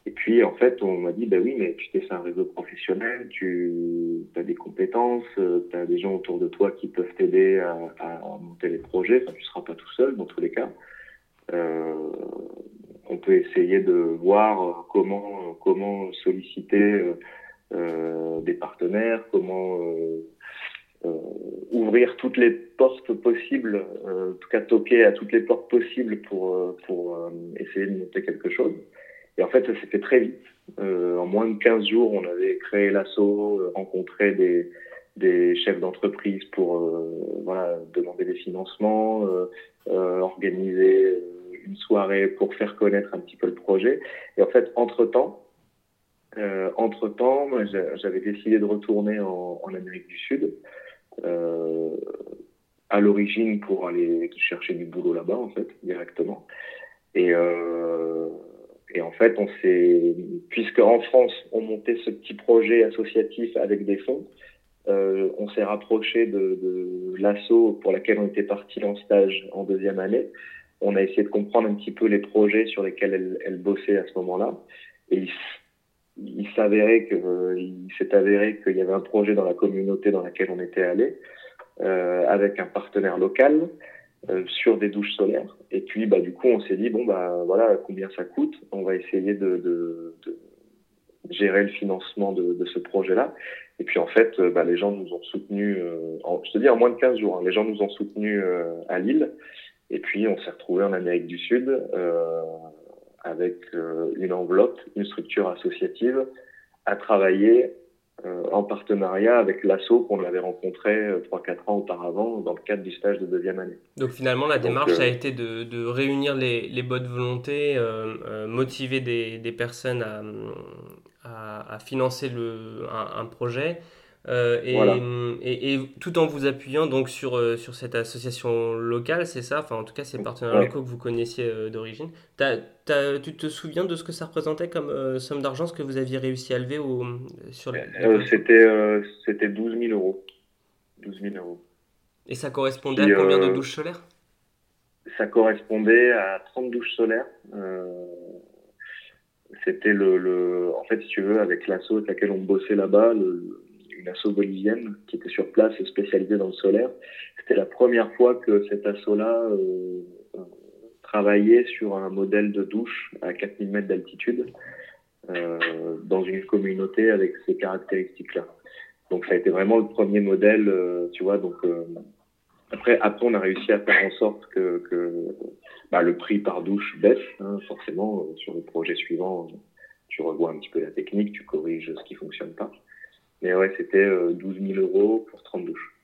Et puis, en fait, on m'a dit, bah oui, mais tu t'es fait un réseau professionnel, tu as des compétences, tu as des gens autour de toi qui peuvent t'aider à, monter les projets. Enfin, tu seras pas tout seul dans tous les cas. Euh, on peut essayer de voir comment, comment solliciter euh, des partenaires, comment euh, euh ouvrir toutes les portes possibles, euh, en tout cas toquer à toutes les portes possibles pour, pour essayer de monter quelque chose. Et en fait, ça s'est très vite. Euh, en moins de 15 jours, on avait créé l'assaut, euh, rencontré des, des chefs d'entreprise pour euh, voilà, demander des financements, organiser une soirée pour faire connaître un petit peu le projet. Et en fait, entre-temps, entre-temps, j'avais décidé de retourner en, en Amérique du Sud à l'origine pour aller chercher du boulot là-bas, en fait, directement. Et, et en fait, on s'est, puisque en France, on montait ce petit projet associatif avec des fonds, euh, on s'est rapproché de, de l'ASSO pour laquelle on était parti en stage en deuxième année. On a essayé de comprendre un petit peu les projets sur lesquels elle, elle bossait à ce moment-là. Et il, s'avérait que, il s'est avéré qu'il y avait un projet dans la communauté dans laquelle on était allé, euh, avec un partenaire local, euh, sur des douches solaires. Et puis, bah, du coup, on s'est dit, bon, bah, voilà, combien ça coûte? On va essayer de, gérer le financement de, ce projet-là. Et puis, en fait, euh, bah, les gens nous ont soutenus, euh, je te dis, en moins de 15 jours, hein, les gens nous ont soutenus à Lille. Et puis, on s'est retrouvé en Amérique du Sud avec une enveloppe, une structure associative à travailler en partenariat avec l'ASSO qu'on avait rencontré euh, 3-4 ans auparavant dans le cadre du stage de deuxième année. Donc finalement, la démarche, ça a été de, de réunir les, les, bonnes volontés, euh, euh, motiver des, des, personnes à, à, à financer le, un, un projet, euh, et, voilà. et, et, tout en vous appuyant donc sur, euh, sur cette association locale, c'est ça? Enfin, en tout cas, ces partenaires ouais. locaux que vous connaissiez euh, d'origine. Tu te souviens de ce que ça représentait comme euh, somme d'argent, ce que vous aviez réussi à lever au, sur les... C'était c'était 12 000 euros. 12 000 euros. Et ça correspondait Puis, à combien de douches solaires? Ça correspondait à 30 douches solaires. C'était le, le, En fait, si tu veux, avec l'assaut avec laquelle on bossait là-bas, le une asso bolivienne qui était sur place spécialisée dans le solaire. C'était la première fois que cet asso-là euh, travaillait sur un modèle de douche à 4000 mètres d'altitude euh, dans une communauté avec ces caractéristiques-là. Donc ça a été vraiment le premier modèle, euh, tu vois. Donc euh, après, après on a réussi à faire en sorte que, que bah, le prix par douche baisse, hein, forcément. sur le projet suivant, tu revois un petit peu la technique, tu corriges ce qui fonctionne pas. Mais ouais, c'était euh, 12 000 euros pour 30 douches.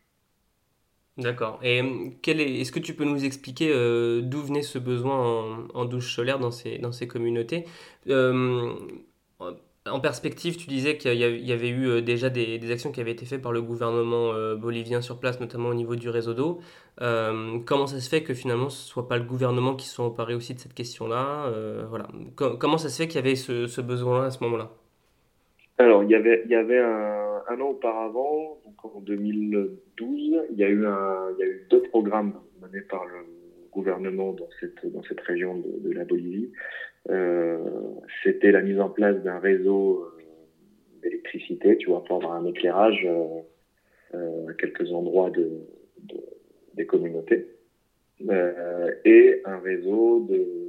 D'accord. Et quel est, est-ce que tu peux nous expliquer euh, d'où venait ce besoin en, en, douche solaire dans ces, dans ces communautés? Euh, En perspective, tu disais qu'il y avait eu euh, déjà des, des, actions qui avaient été faites par le gouvernement euh, bolivien sur place, notamment au niveau du réseau d'eau. Euh, comment ça se fait que finalement ce ne soit pas le gouvernement qui soit emparé aussi de cette question-là? Voilà. comment ça se fait qu'il y avait ce, ce besoin à ce moment-là? Alors, il y avait, il y avait un, un, an auparavant, donc en 2012, il y a eu, un, il y a eu deux programmes menés par le gouvernement dans cette, dans cette région de, la Bolivie. Euh, C'était la mise en place d'un réseau euh, d'électricité, tu vois, pour avoir un éclairage euh, à quelques endroits de, de des communautés. Et un réseau de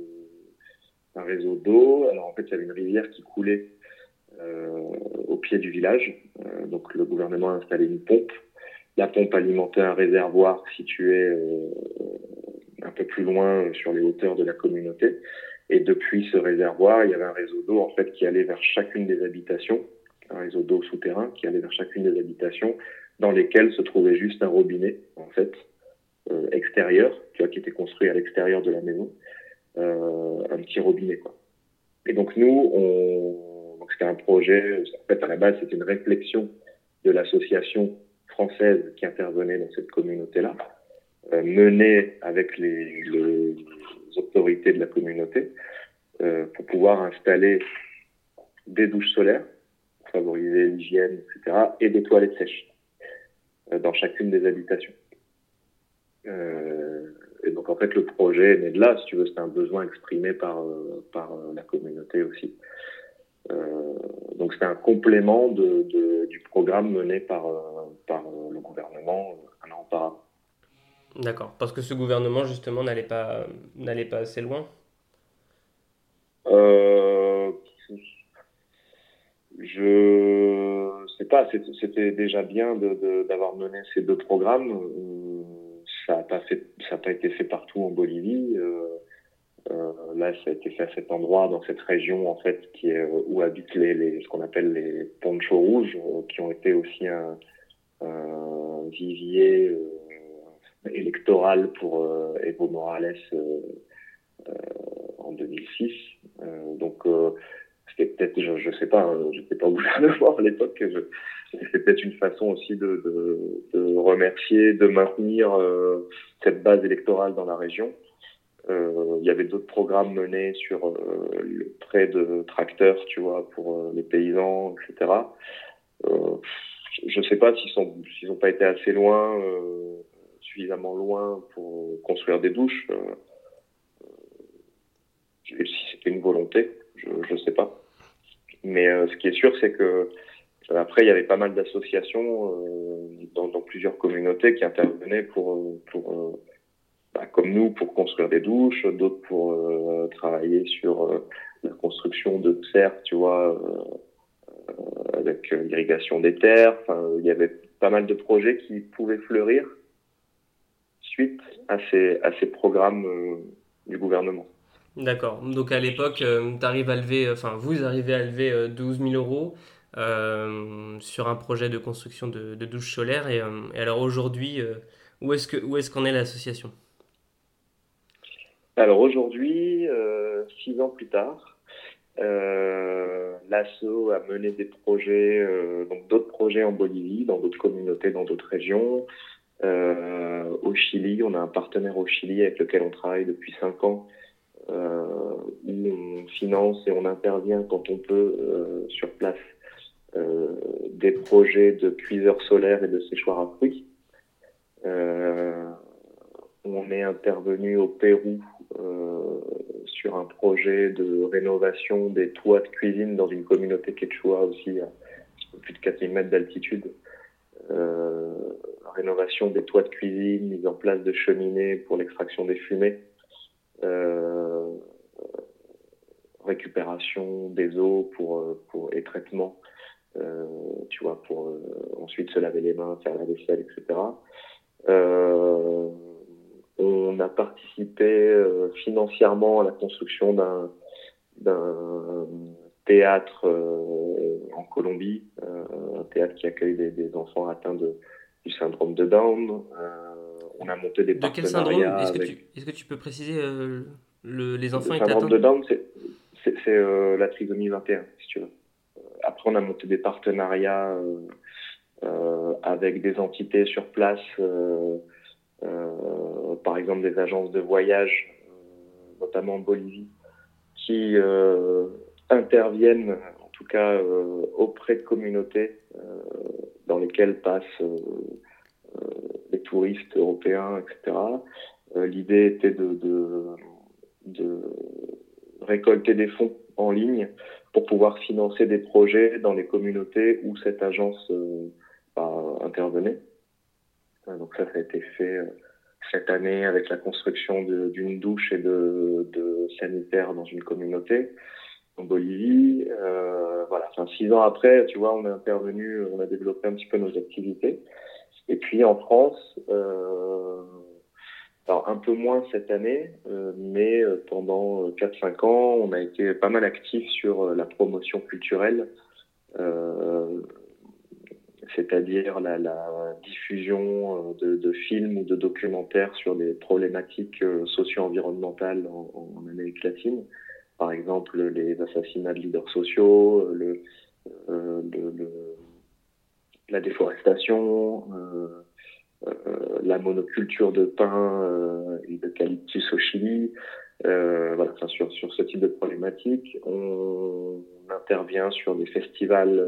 un réseau d'eau. Alors en fait, il y avait une rivière qui coulait au pied du village. Euh, donc le gouvernement a installé une pompe. La pompe alimentait un réservoir situé euh, un peu plus loin sur les hauteurs de la communauté. Et depuis ce réservoir, il y avait un réseau d'eau en fait qui allait vers chacune des habitations, un réseau d'eau souterrain qui allait vers chacune des habitations, dans lesquelles se trouvait juste un robinet en fait euh, extérieur, qui était construit à l'extérieur de la maison, euh, un petit robinet. Et donc nous, on, c'était un projet, en fait à la base c'était une réflexion de l'association française qui intervenait dans cette communauté-là, euh, menée avec les, autorités de la communauté euh, pour pouvoir installer des douches solaires, favoriser l'hygiène, etc., et des toilettes sèches euh, dans chacune des habitations. Et donc en fait le projet est né de là, si tu veux, c'est un besoin exprimé par, par la communauté aussi. Euh, donc c'est un complément de, de, du programme mené par, euh, par le gouvernement un an auparavant. D'accord, parce que ce gouvernement justement n'allait pas, n'allait pas assez loin? Euh, Je sais pas, c'était déjà bien d'avoir de, de, mené ces deux programmes. Ça n'a pas, fait, ça pas été fait partout en Bolivie. Euh, euh, là, ça a été fait à cet endroit, dans cette région en fait, qui est où habitent les, les ce qu'on appelle les ponchos rouges, euh, qui ont été aussi un, vivier euh, électoral pour euh, Evo Morales euh, en 2006. donc c'était peut-être, je, je sais pas, je n'étais pas au <laughs> gouvernement à l'époque. C'était peut-être une façon aussi de remercier de maintenir cette base électorale dans la région. Il y avait d'autres programmes menés sur le prêt de tracteurs, tu vois, pour les paysans, etc. je ne sais pas s'ils n'ont pas été assez loin, suffisamment loin pour construire des douches. si c'était une volonté, je ne sais pas. Mais ce qui est sûr, c'est que après, il y avait pas mal d'associations euh, dans, plusieurs communautés qui intervenaient pour, euh, comme nous, pour construire des douches, d'autres pour euh, travailler sur la construction de serres, tu vois, avec l'irrigation des terres. Enfin, il y avait pas mal de projets qui pouvaient fleurir suite à ces, à ces programmes du gouvernement. D'accord. Donc à l'époque, à vous arrivez à lever 12 000 euros. Euh, sur un projet de construction de, douches solaires. Et, euh, alors aujourd'hui, euh, où est-ce qu'en est, qu'en est l'association? Alors aujourd'hui, six ans plus tard, l'ASSO a mené des projets, donc d'autres projets en Bolivie, dans d'autres communautés, dans d'autres régions. au Chili, on a un partenaire au Chili avec lequel on travaille depuis cinq ans, où on finance et on intervient quand on peut sur place euh, des projets de cuiseurs solaires et de séchoirs à fruits. On est intervenu au Pérou euh, sur un projet de rénovation des toits de cuisine dans une communauté quechua aussi à plus de 4000 mètres d'altitude. Euh, rénovation des toits de cuisine, mise en place de cheminées pour l'extraction des fumées, euh, récupération des eaux pour, et traitement tu vois, pour ensuite se laver les mains, faire la vaisselle, etc. on a participé financièrement à la construction d'un d'un théâtre en Colombie, un théâtre qui accueille des, enfants atteints de, du syndrome de Down. on a monté des de partenariats. De quel syndrome? Est-ce que, tu, est que tu peux préciser le, les enfants Le syndrome de Down, c'est la trisomie 21, si tu veux. Après, on a monté des partenariats euh, euh, avec des entités sur place, euh, par exemple des agences de voyage, notamment en Bolivie, qui interviennent en tout cas auprès de communautés dans lesquelles passent les touristes européens, etc. L'idée était de, de, de, récolter des fonds en ligne pour pouvoir financer des projets dans les communautés où cette agence euh, intervenait. Euh, donc ça, ça a été fait euh, cette année avec la construction d'une douche et de, de sanitaires dans une communauté en Bolivie. Euh, voilà, six ans après, tu vois, on a intervenu, on a développé un petit peu nos activités. Et puis en France, euh, alors un peu moins cette année, mais pendant 4-5 euh, ans, on a été pas mal actif sur la promotion culturelle, c'est-à-dire la, la, diffusion de, de, films ou de documentaires sur des problématiques socio-environnementales en, en, Amérique latine. Par exemple, les assassinats de leaders sociaux, le, le, le la déforestation. Euh, la monoculture de pin euh, et d'eucalyptus au Chili. Euh, voilà, enfin, sur, sur ce type de problématique, on, intervient sur des festivals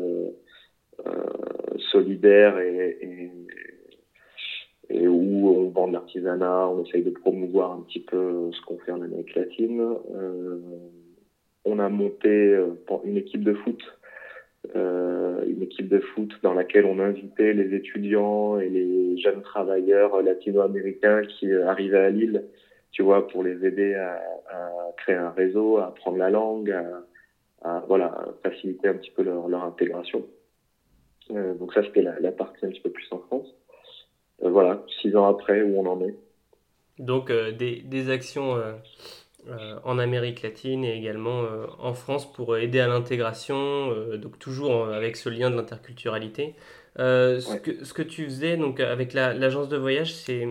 solidaires et, et, où on vend l'artisanat, on essaye de promouvoir un petit peu ce qu'on fait en Amérique latine. Euh, on a monté une équipe de foot euh, une équipe de foot dans laquelle on invitait les étudiants et les jeunes travailleurs latino-américains qui euh, arrivaient à Lille, tu vois, pour les aider à, créer un réseau, à apprendre la langue, à, voilà, faciliter un petit peu leur intégration. Euh, donc ça, c'était la, la, partie un petit peu plus en France. Euh, voilà, six ans après, où on en est. Donc euh, des, des, actions en Amérique latine et également en France pour aider à l'intégration, donc toujours avec ce lien de l'interculturalité. ce, que, ce que tu faisais donc avec l'agence de voyage, c'est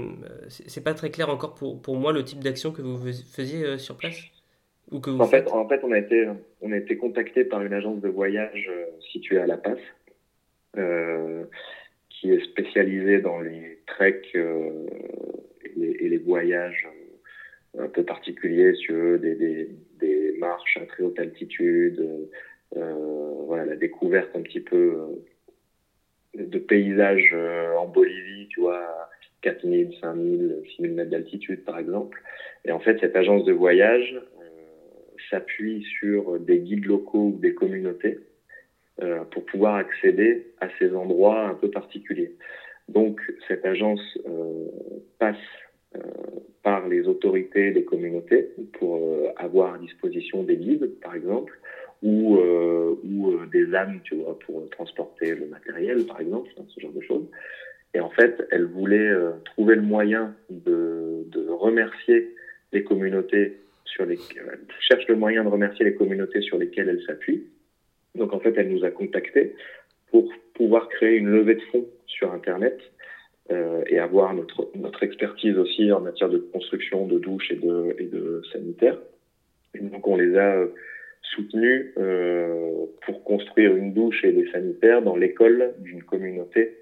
c'est pas très clair encore pour, pour moi le type d'action que vous faisiez sur place ou que vous en, fait, en fait, on a été, on a été contacté par une agence de voyage située à La Paz, qui est spécialisée dans les treks et les, voyages un peu particuliers sur des, des, des, marches à très haute altitude, voilà, la découverte un petit peu de paysages en Bolivie, tu vois, 4000, 5000, 6000 mètres d'altitude par exemple. Et en fait, cette agence de voyage s'appuie sur des guides locaux ou des communautés euh, pour pouvoir accéder à ces endroits un peu particuliers. Donc cette agence euh, passe euh, par les autorités des communautés pour avoir à disposition des guides, par exemple, ou, ou des âmes, tu vois, pour transporter le matériel, par exemple, ce genre de choses. Et en fait, elle voulait trouver le moyen de, de remercier les communautés sur les, cherche le moyen de remercier les communautés sur lesquelles elle s'appuie. Donc en fait, elle nous a contactés pour pouvoir créer une levée de fonds sur Internet euh, et avoir notre, expertise aussi en matière de construction de douches et de, et de sanitaire. Et donc on les a euh, soutenus euh, pour construire une douche et des sanitaires dans l'école d'une communauté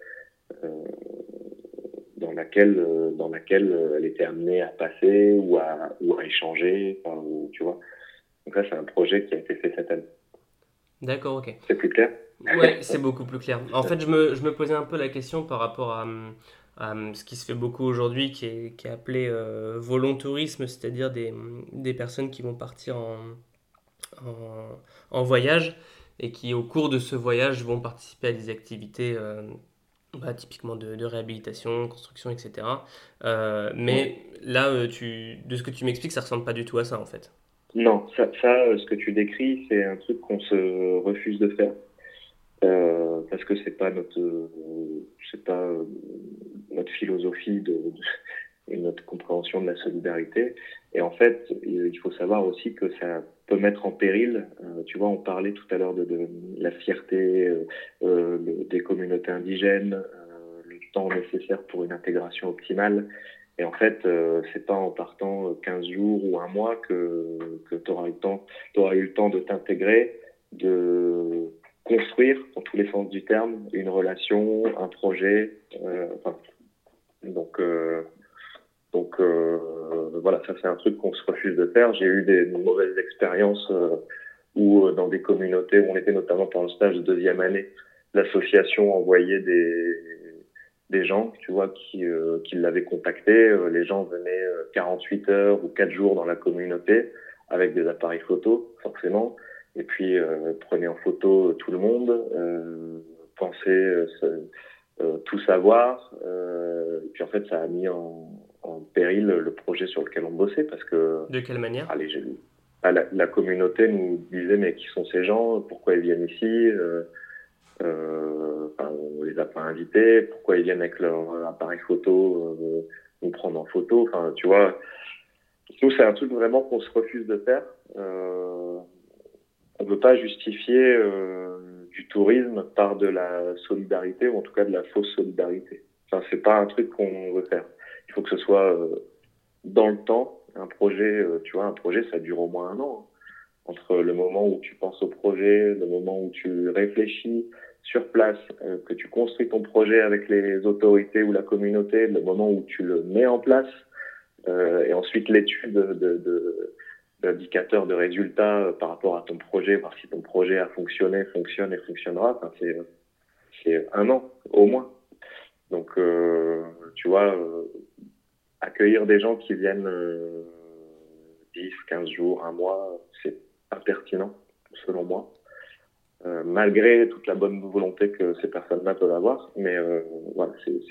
dans laquelle dans laquelle elle était amenée à passer ou à échanger donc là c'est un projet qui a été fait cette année d'accord ok c'est plus clair ouais c'est beaucoup plus clair en fait je me, je me posais un peu la question par rapport à, à ce qui se fait beaucoup aujourd'hui qui est, qui est appelé euh, volontourisme c'est-à-dire des, des personnes qui vont partir en, en, en, voyage et qui au cours de ce voyage vont participer à des activités bah, typiquement de, réhabilitation, construction, etc. Euh, mais là, euh, tu, de ce que tu m'expliques, ça ressemble pas du tout à ça en fait. Non, ça, euh, ce que tu décris, c'est un truc qu'on se refuse de faire parce que c'est pas notre, c'est pas notre philosophie de, et notre compréhension de la solidarité. Et en fait, il faut savoir aussi que ça peut mettre en péril, euh, tu vois, on parlait tout à l'heure de, de, la fierté euh, euh des communautés indigènes, euh, le temps nécessaire pour une intégration optimale. Et en fait, euh, c'est pas en partant 15 jours ou un mois que, que tu auras, auras eu le temps de t'intégrer, de construire, dans tous les sens du terme, une relation, un projet. enfin, donc, donc euh, voilà, ça c'est un truc qu'on se refuse de faire. J'ai eu des mauvaises expériences euh, où euh, dans des communautés où on était notamment pendant le stage de deuxième année, l'association envoyait des des gens, tu vois, qui, qui l'avaient contacté. Les gens venaient 48 heures ou 4 jours dans la communauté avec des appareils photo, forcément, et puis euh, prenaient en photo tout le monde, euh, pensaient tout savoir, et puis en fait ça a mis en, en péril le projet sur lequel on bossait parce que. De quelle manière? Allez, ah, la, la, communauté nous disait mais qui sont ces gens? Pourquoi ils viennent ici? Euh, euh, enfin, On les a pas invités. Pourquoi ils viennent avec leur appareil photo euh, nous prendre en photo? Enfin, tu vois. Nous, c'est un truc vraiment qu'on se refuse de faire. Euh, on ne veut pas justifier euh, du tourisme par de la solidarité ou en tout cas de la fausse solidarité. Enfin, c'est pas un truc qu'on veut faire. Il faut que ce soit euh, dans le temps. Un projet, euh, tu vois, un projet, ça dure au moins un an. Hein. Entre le moment où tu penses au projet, le moment où tu réfléchis sur place, euh, que tu construis ton projet avec les autorités ou la communauté, le moment où tu le mets en place, et ensuite l'étude de, de, d'indicateurs de résultats par rapport à ton projet, voir si ton projet a fonctionné, fonctionne et fonctionnera. C'est, un an au moins. Donc, euh, tu vois, euh, accueillir des gens qui viennent euh, 10, 15 jours, un mois, c'est pas pertinent, selon moi. Euh, malgré toute la bonne volonté que ces personnes-là peuvent avoir. Mais euh, voilà, c'est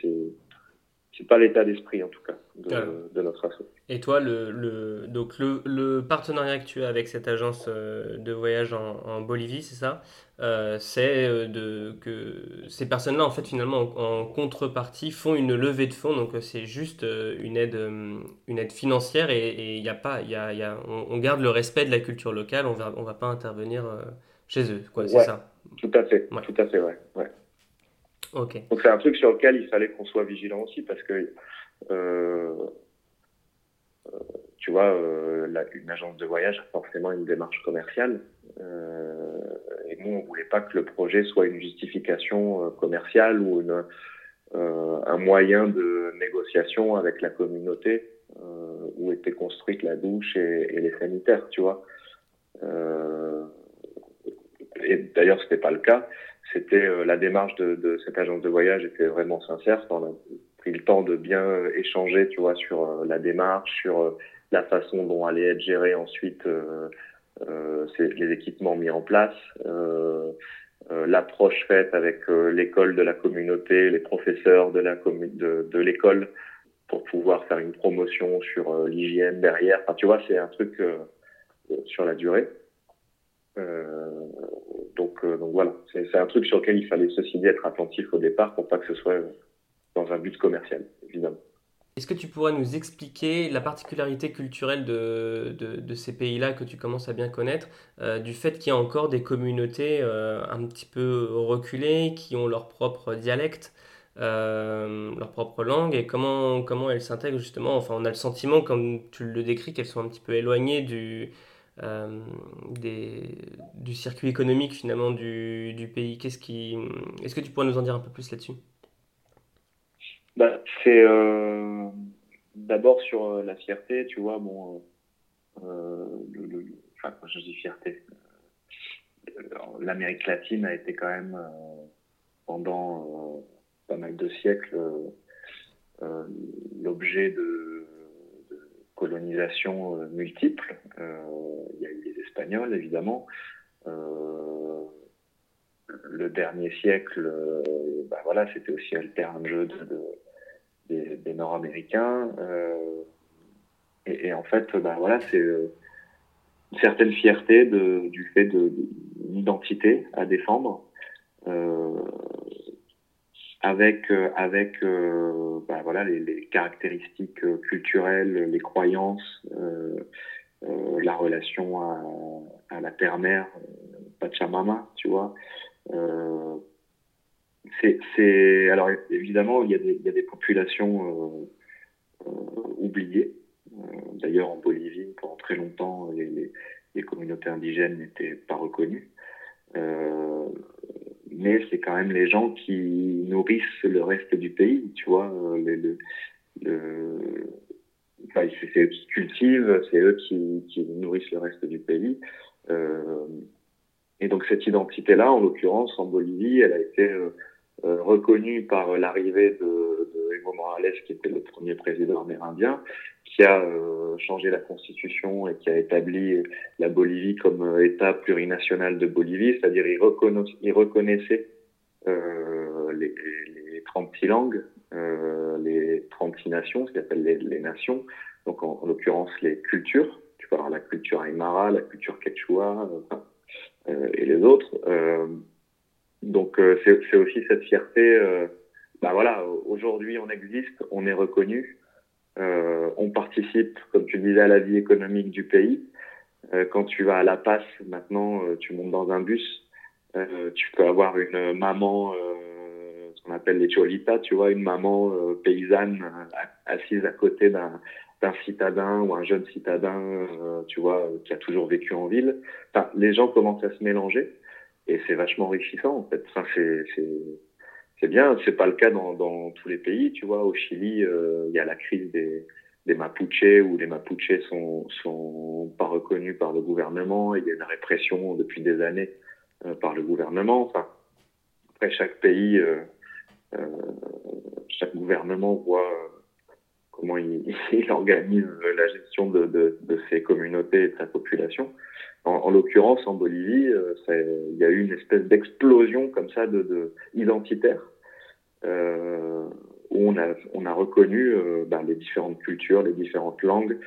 c'est pas l'état d'esprit en tout cas de, de notre association. Et toi, le, le donc le, le, partenariat que tu as avec cette agence euh, de voyage en, en Bolivie, c'est ça? Euh, C'est de que ces personnes-là, en fait, finalement, en, contrepartie, font une levée de fonds. Donc c'est juste une aide, une aide financière et il y a pas, y a, y a, on, garde le respect de la culture locale. On va, on va pas intervenir chez eux, quoi. C'est ça. Tout à fait. Tout à fait, ouais. ouais. Donc c'est un truc sur lequel il fallait qu'on soit vigilant aussi parce que euh, euh tu vois, euh, la, une agence de voyage a forcément une démarche commerciale et nous on voulait pas que le projet soit une justification commerciale ou une, un moyen de négociation avec la communauté où était construite la douche et, les sanitaires, tu vois. Et d'ailleurs, c'était pas le cas. C'était la démarche de, cette agence de voyage était vraiment sincère. On a pris le temps de bien échanger, tu vois, sur la démarche, sur la façon dont allait être géré ensuite euh, les équipements mis en place, euh, euh, l'approche faite avec l'école de la communauté, les professeurs de la de, l'école pour pouvoir faire une promotion sur l'hygiène derrière. Enfin, tu vois, c'est un truc sur la durée. Donc, donc voilà, c'est un truc sur lequel il fallait ceci dit être attentif au départ pour pas que ce soit dans un but commercial, évidemment. Est-ce que tu pourrais nous expliquer la particularité culturelle de, ces pays-là que tu commences à bien connaître, euh, du fait qu'il y a encore des communautés euh, un petit peu reculées, qui ont leur propre dialecte, euh, leur propre langue, et comment, comment elles s'intègrent justement? Enfin, on a le sentiment, comme tu le décris, qu'elles sont un petit peu éloignées du, des, du circuit économique finalement du, du pays. Qu'est-ce qui... Est-ce que tu pourrais nous en dire un peu plus là-dessus? Bah, C'est euh, d'abord sur euh, la fierté, tu vois, bon, euh, le, enfin, quand je dis fierté, l'Amérique latine a été quand même pendant pas mal de siècles l'objet de, de, colonisation multiples. Il y a eu les Espagnols, évidemment. le dernier siècle, bah voilà, c'était aussi un terrain de jeu de, des, Nord-Américains. Euh, et, en fait, ben voilà, c'est euh, une certaine fierté de, du fait de, l'identité à défendre. Euh, avec avec ben voilà les, caractéristiques culturelles, les croyances, la relation à, la terre-mère, Pachamama, tu vois, c'est, alors évidemment, il y a des, il y a des populations euh, euh, oubliées. Euh, d'ailleurs, en Bolivie, pendant très longtemps, les communautés indigènes n'étaient pas reconnues. Mais c'est quand même les gens qui nourrissent le reste du pays, tu vois. Le, le, le enfin, c'est eux qui cultivent, c'est eux qui, qui, nourrissent le reste du pays. Euh, et donc cette identité-là, en l'occurrence en Bolivie, elle a été euh, reconnu par l'arrivée de, de, Evo Morales, qui était le premier président amérindien, qui a euh, changé la constitution et qui a établi la Bolivie comme euh, État plurinational de Bolivie, c'est-à-dire il, il reconnaissait euh, les, les 36 langues, euh, les 36 nations, ce qu'on appelle les, les, nations, donc en, en l'occurrence les cultures, tu avoir la culture aymara, la culture quechua euh, et les autres. Donc euh, c'est aussi cette fierté. Euh, bah voilà, aujourd'hui on existe, on est reconnu, euh, on participe, comme tu disais, à la vie économique du pays. quand tu vas à La Passe, maintenant, tu montes dans un bus, tu peux avoir une maman, ce qu'on appelle les cholitas, tu vois, une maman paysanne assise à côté d'un citadin ou un jeune citadin, tu vois, qui a toujours vécu en ville. Enfin, les gens commencent à se mélanger et c'est vachement enrichissant en fait. Enfin, c'est c'est bien, c'est pas le cas dans, dans tous les pays, tu vois. Au Chili, euh, il y a la crise des, des Mapuches où les Mapuches sont sont pas reconnus par le gouvernement. Il y a une répression depuis des années euh, par le gouvernement. Après chaque pays, euh, chaque gouvernement voit comment il, <laughs> il, organise la gestion de, de, de ses communautés et de sa population. En, l'occurrence, en Bolivie, euh, il y a eu une espèce d'explosion comme ça de, de identitaire euh, où on a, on a reconnu euh, bah, les différentes cultures, les différentes langues.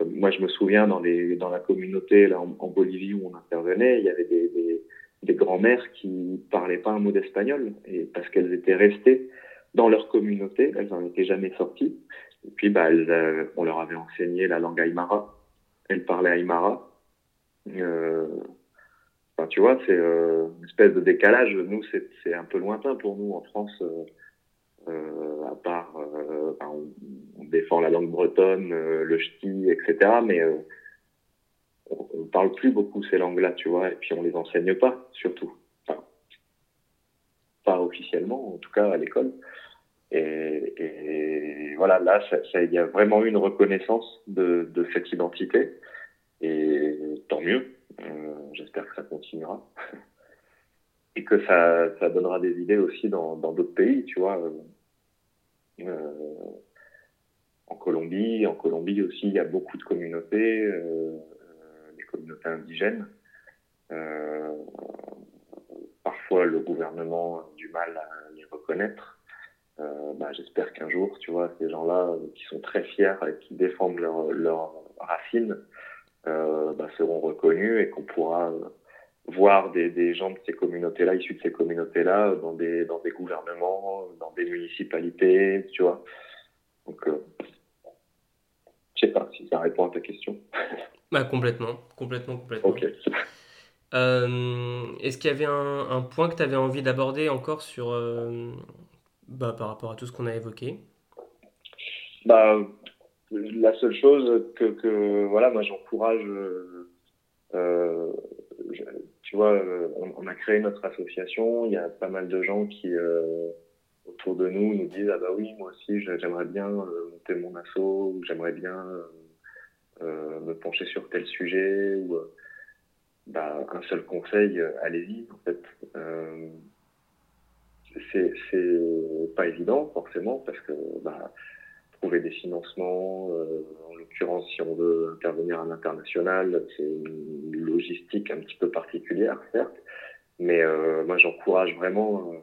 Euh, moi, je me souviens dans, les, dans la communauté là, en, Bolivie où on intervenait, il y avait des, des, des grands-mères qui parlaient pas un mot d'espagnol et parce qu'elles étaient restées dans leur communauté, elles n'en étaient jamais sorties. Et puis, bah, elles, on leur avait enseigné la langue aymara. Elles parlaient aymara. Euh, enfin, tu vois, c'est euh, une espèce de décalage. Nous, c'est un peu lointain pour nous en France. Euh, à part, on, défend la langue bretonne, le ch'ti, etc. Mais on, on parle plus beaucoup ces langues-là, tu vois. Et puis on les enseigne pas, surtout. Pas officiellement, en tout cas à l'école. Et, voilà, là, il y a vraiment eu une reconnaissance de, de cette identité. Et Euh, J'espère que ça continuera. <laughs> et que ça, ça donnera des idées aussi dans d'autres pays, tu vois. Euh, en Colombie, en Colombie aussi, il y a beaucoup de communautés, euh, des communautés indigènes. Euh, parfois, le gouvernement a du mal à les reconnaître. Euh, bah, J'espère qu'un jour, tu vois, ces gens-là euh, qui sont très fiers et qui défendent leurs leur racines euh, bah, seront reconnus et qu'on pourra euh, voir des, des, gens de ces communautés-là, issus de ces communautés-là, dans des, dans des gouvernements, dans des municipalités, tu vois. Donc, euh, je sais pas si ça répond à ta question. <laughs> Bah, complètement, complètement, complètement. Ok. <laughs> Euh, Est-ce qu'il y avait un, un point que tu avais envie d'aborder encore sur, euh, bah, par rapport à tout ce qu'on a évoqué? Bah, La seule chose que, voilà, moi j'encourage, euh, euh tu vois, euh, on, a créé notre association, il y a pas mal de gens qui, autour de nous, nous disent, ah bah oui, moi aussi j'aimerais bien monter mon assaut, ou j'aimerais bien me pencher sur tel sujet, ou bah, un seul conseil, allez-y, en fait. C'est pas évident forcément parce que bah, trouver des financements, euh, en l'occurrence si on veut intervenir à l'international, c'est une logistique un petit peu particulière certes, mais euh, moi j'encourage vraiment. Euh,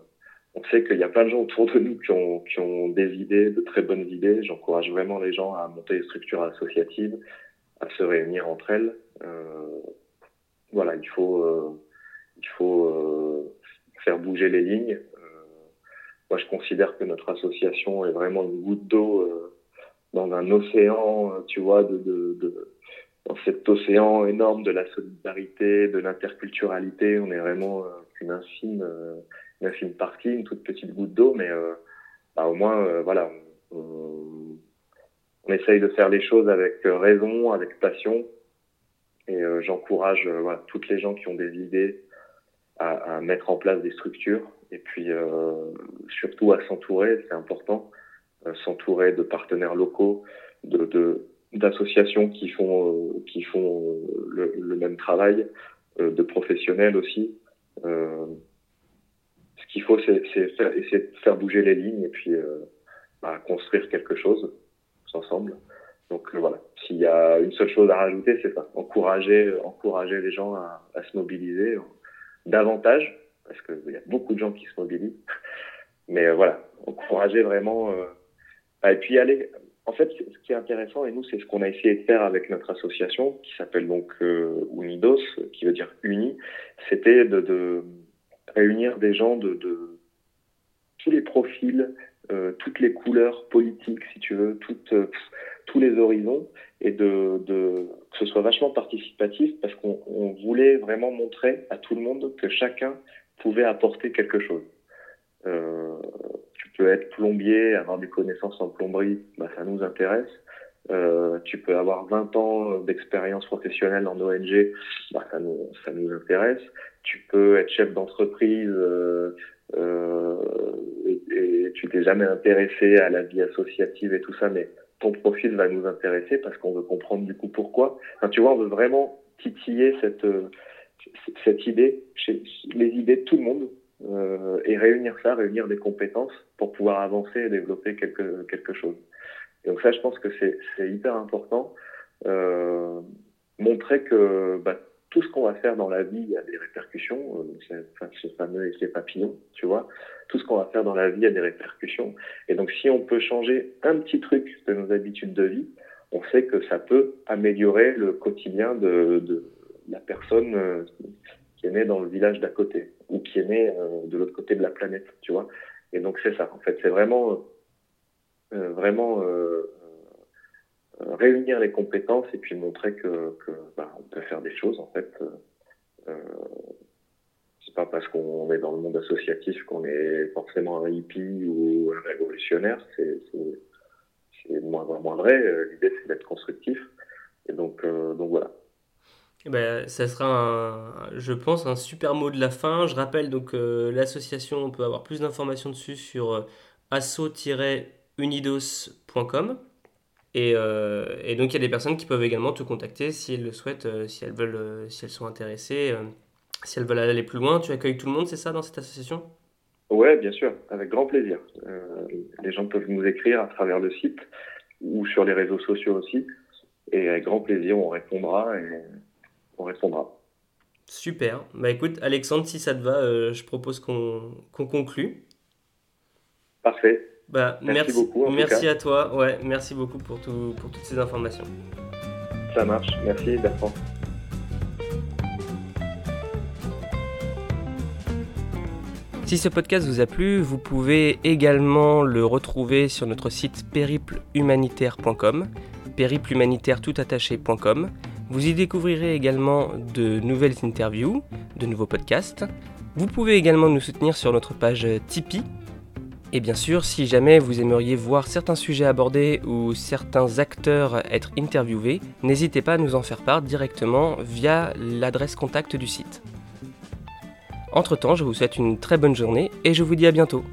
on sait qu'il y a plein de gens autour de nous qui ont, qui ont des idées, de très bonnes idées. J'encourage vraiment les gens à monter des structures associatives, à se réunir entre elles. Voilà, il faut, il faut faire bouger les lignes moi, je considère que notre association est vraiment une goutte d'eau euh, dans un océan, euh, tu vois, dans cet océan énorme de la solidarité, de l'interculturalité. On est vraiment euh, une infime, une infime partie, une toute petite goutte d'eau, mais bah, au moins, voilà, on, essaye de faire les choses avec raison, avec passion. Et j'encourage toutes les gens qui ont des idées à, mettre en place des structures et puis euh, surtout à s'entourer, c'est important, euh, s'entourer de partenaires locaux, de d'associations qui font euh, qui font le, même travail, de professionnels aussi. Ce qu'il faut, c'est faire, essayer de faire bouger les lignes et puis bah, construire quelque chose ensemble. Donc voilà, s'il y a une seule chose à rajouter, c'est ça encourager encourager les gens à se mobiliser davantage parce qu'il y a beaucoup de gens qui se mobilisent. Mais euh, voilà, encourager vraiment. Euh, et puis aller. En fait, ce qui est intéressant, et nous, c'est ce qu'on a essayé de faire avec notre association, qui s'appelle donc euh, Unidos, qui veut dire uni, c'était de, réunir des gens de, tous les profils, toutes les couleurs politiques, si tu veux, toutes, tous les horizons, et de, de, que ce soit vachement participatif, parce qu'on voulait vraiment montrer à tout le monde que chacun pouvait apporter quelque chose. Euh, tu peux être plombier, avoir des connaissances en plomberie, bah, ça nous intéresse. Euh, tu peux avoir 20 ans d'expérience professionnelle en ONG, bah, ça, nous, ça nous intéresse. Tu peux être chef d'entreprise euh, euh, et, et, tu t'es jamais intéressé à la vie associative et tout ça, mais ton profil va nous intéresser parce qu'on veut comprendre du coup pourquoi. Enfin, tu vois, on veut vraiment titiller cette cette idée, les idées de tout le monde, euh, et réunir ça, réunir des compétences pour pouvoir avancer et développer quelque, quelque chose. Et donc ça, je pense que c'est hyper important. Euh, montrer que bah, tout ce qu'on va faire dans la vie a des répercussions. Euh, ce fameux effet papillon, tu vois. Tout ce qu'on va faire dans la vie a des répercussions. Et donc, si on peut changer un petit truc de nos habitudes de vie, on sait que ça peut améliorer le quotidien de, de la personne euh, qui est née dans le village d'à côté ou qui est née euh, de l'autre côté de la planète, tu vois. Et donc c'est ça, en fait, c'est vraiment, euh, vraiment réunir les compétences et puis montrer que, que bah, on peut faire des choses, en fait. Euh, c'est pas parce qu'on est dans le monde associatif qu'on est forcément un hippie ou un révolutionnaire, c'est moins, moins vrai. L'idée, c'est d'être constructif. Et donc, euh, donc voilà. Eh ben, ça sera, un, je pense, un super mot de la fin. Je rappelle donc euh, l'association, on peut avoir plus d'informations dessus sur euh, asso-unidos.fr. unidos.com. Et, et, donc il y a des personnes qui peuvent également te contacter si elles le souhaitent, si elles veulent, si elles sont intéressées, si elles veulent aller plus loin. Tu accueilles tout le monde, c'est ça, dans cette association? Oui, bien sûr, avec grand plaisir. les gens peuvent nous écrire à travers le site ou sur les réseaux sociaux aussi. Et avec grand plaisir, on répondra et on répondra. Super. Bah écoute, Alexandre, si ça te va, euh, je propose qu'on conclue. Parfait. Bah, merci, beaucoup. merci à toi. Ouais, merci beaucoup pour, tout, pour toutes ces informations. Ça marche. Merci, Bertrand. Si ce podcast vous a plu, vous pouvez également le retrouver sur notre site périplehumanitaire.com, périplehumanitaire-toutattaché.com. Vous y découvrirez également de nouvelles interviews, de nouveaux podcasts. Vous pouvez également nous soutenir sur notre page Tipeee. Et bien sûr, si jamais vous aimeriez voir certains sujets abordés ou certains acteurs être interviewés, n'hésitez pas à nous en faire part directement via l'adresse contact du site. Entre-temps, je vous souhaite une très bonne journée et je vous dis à bientôt.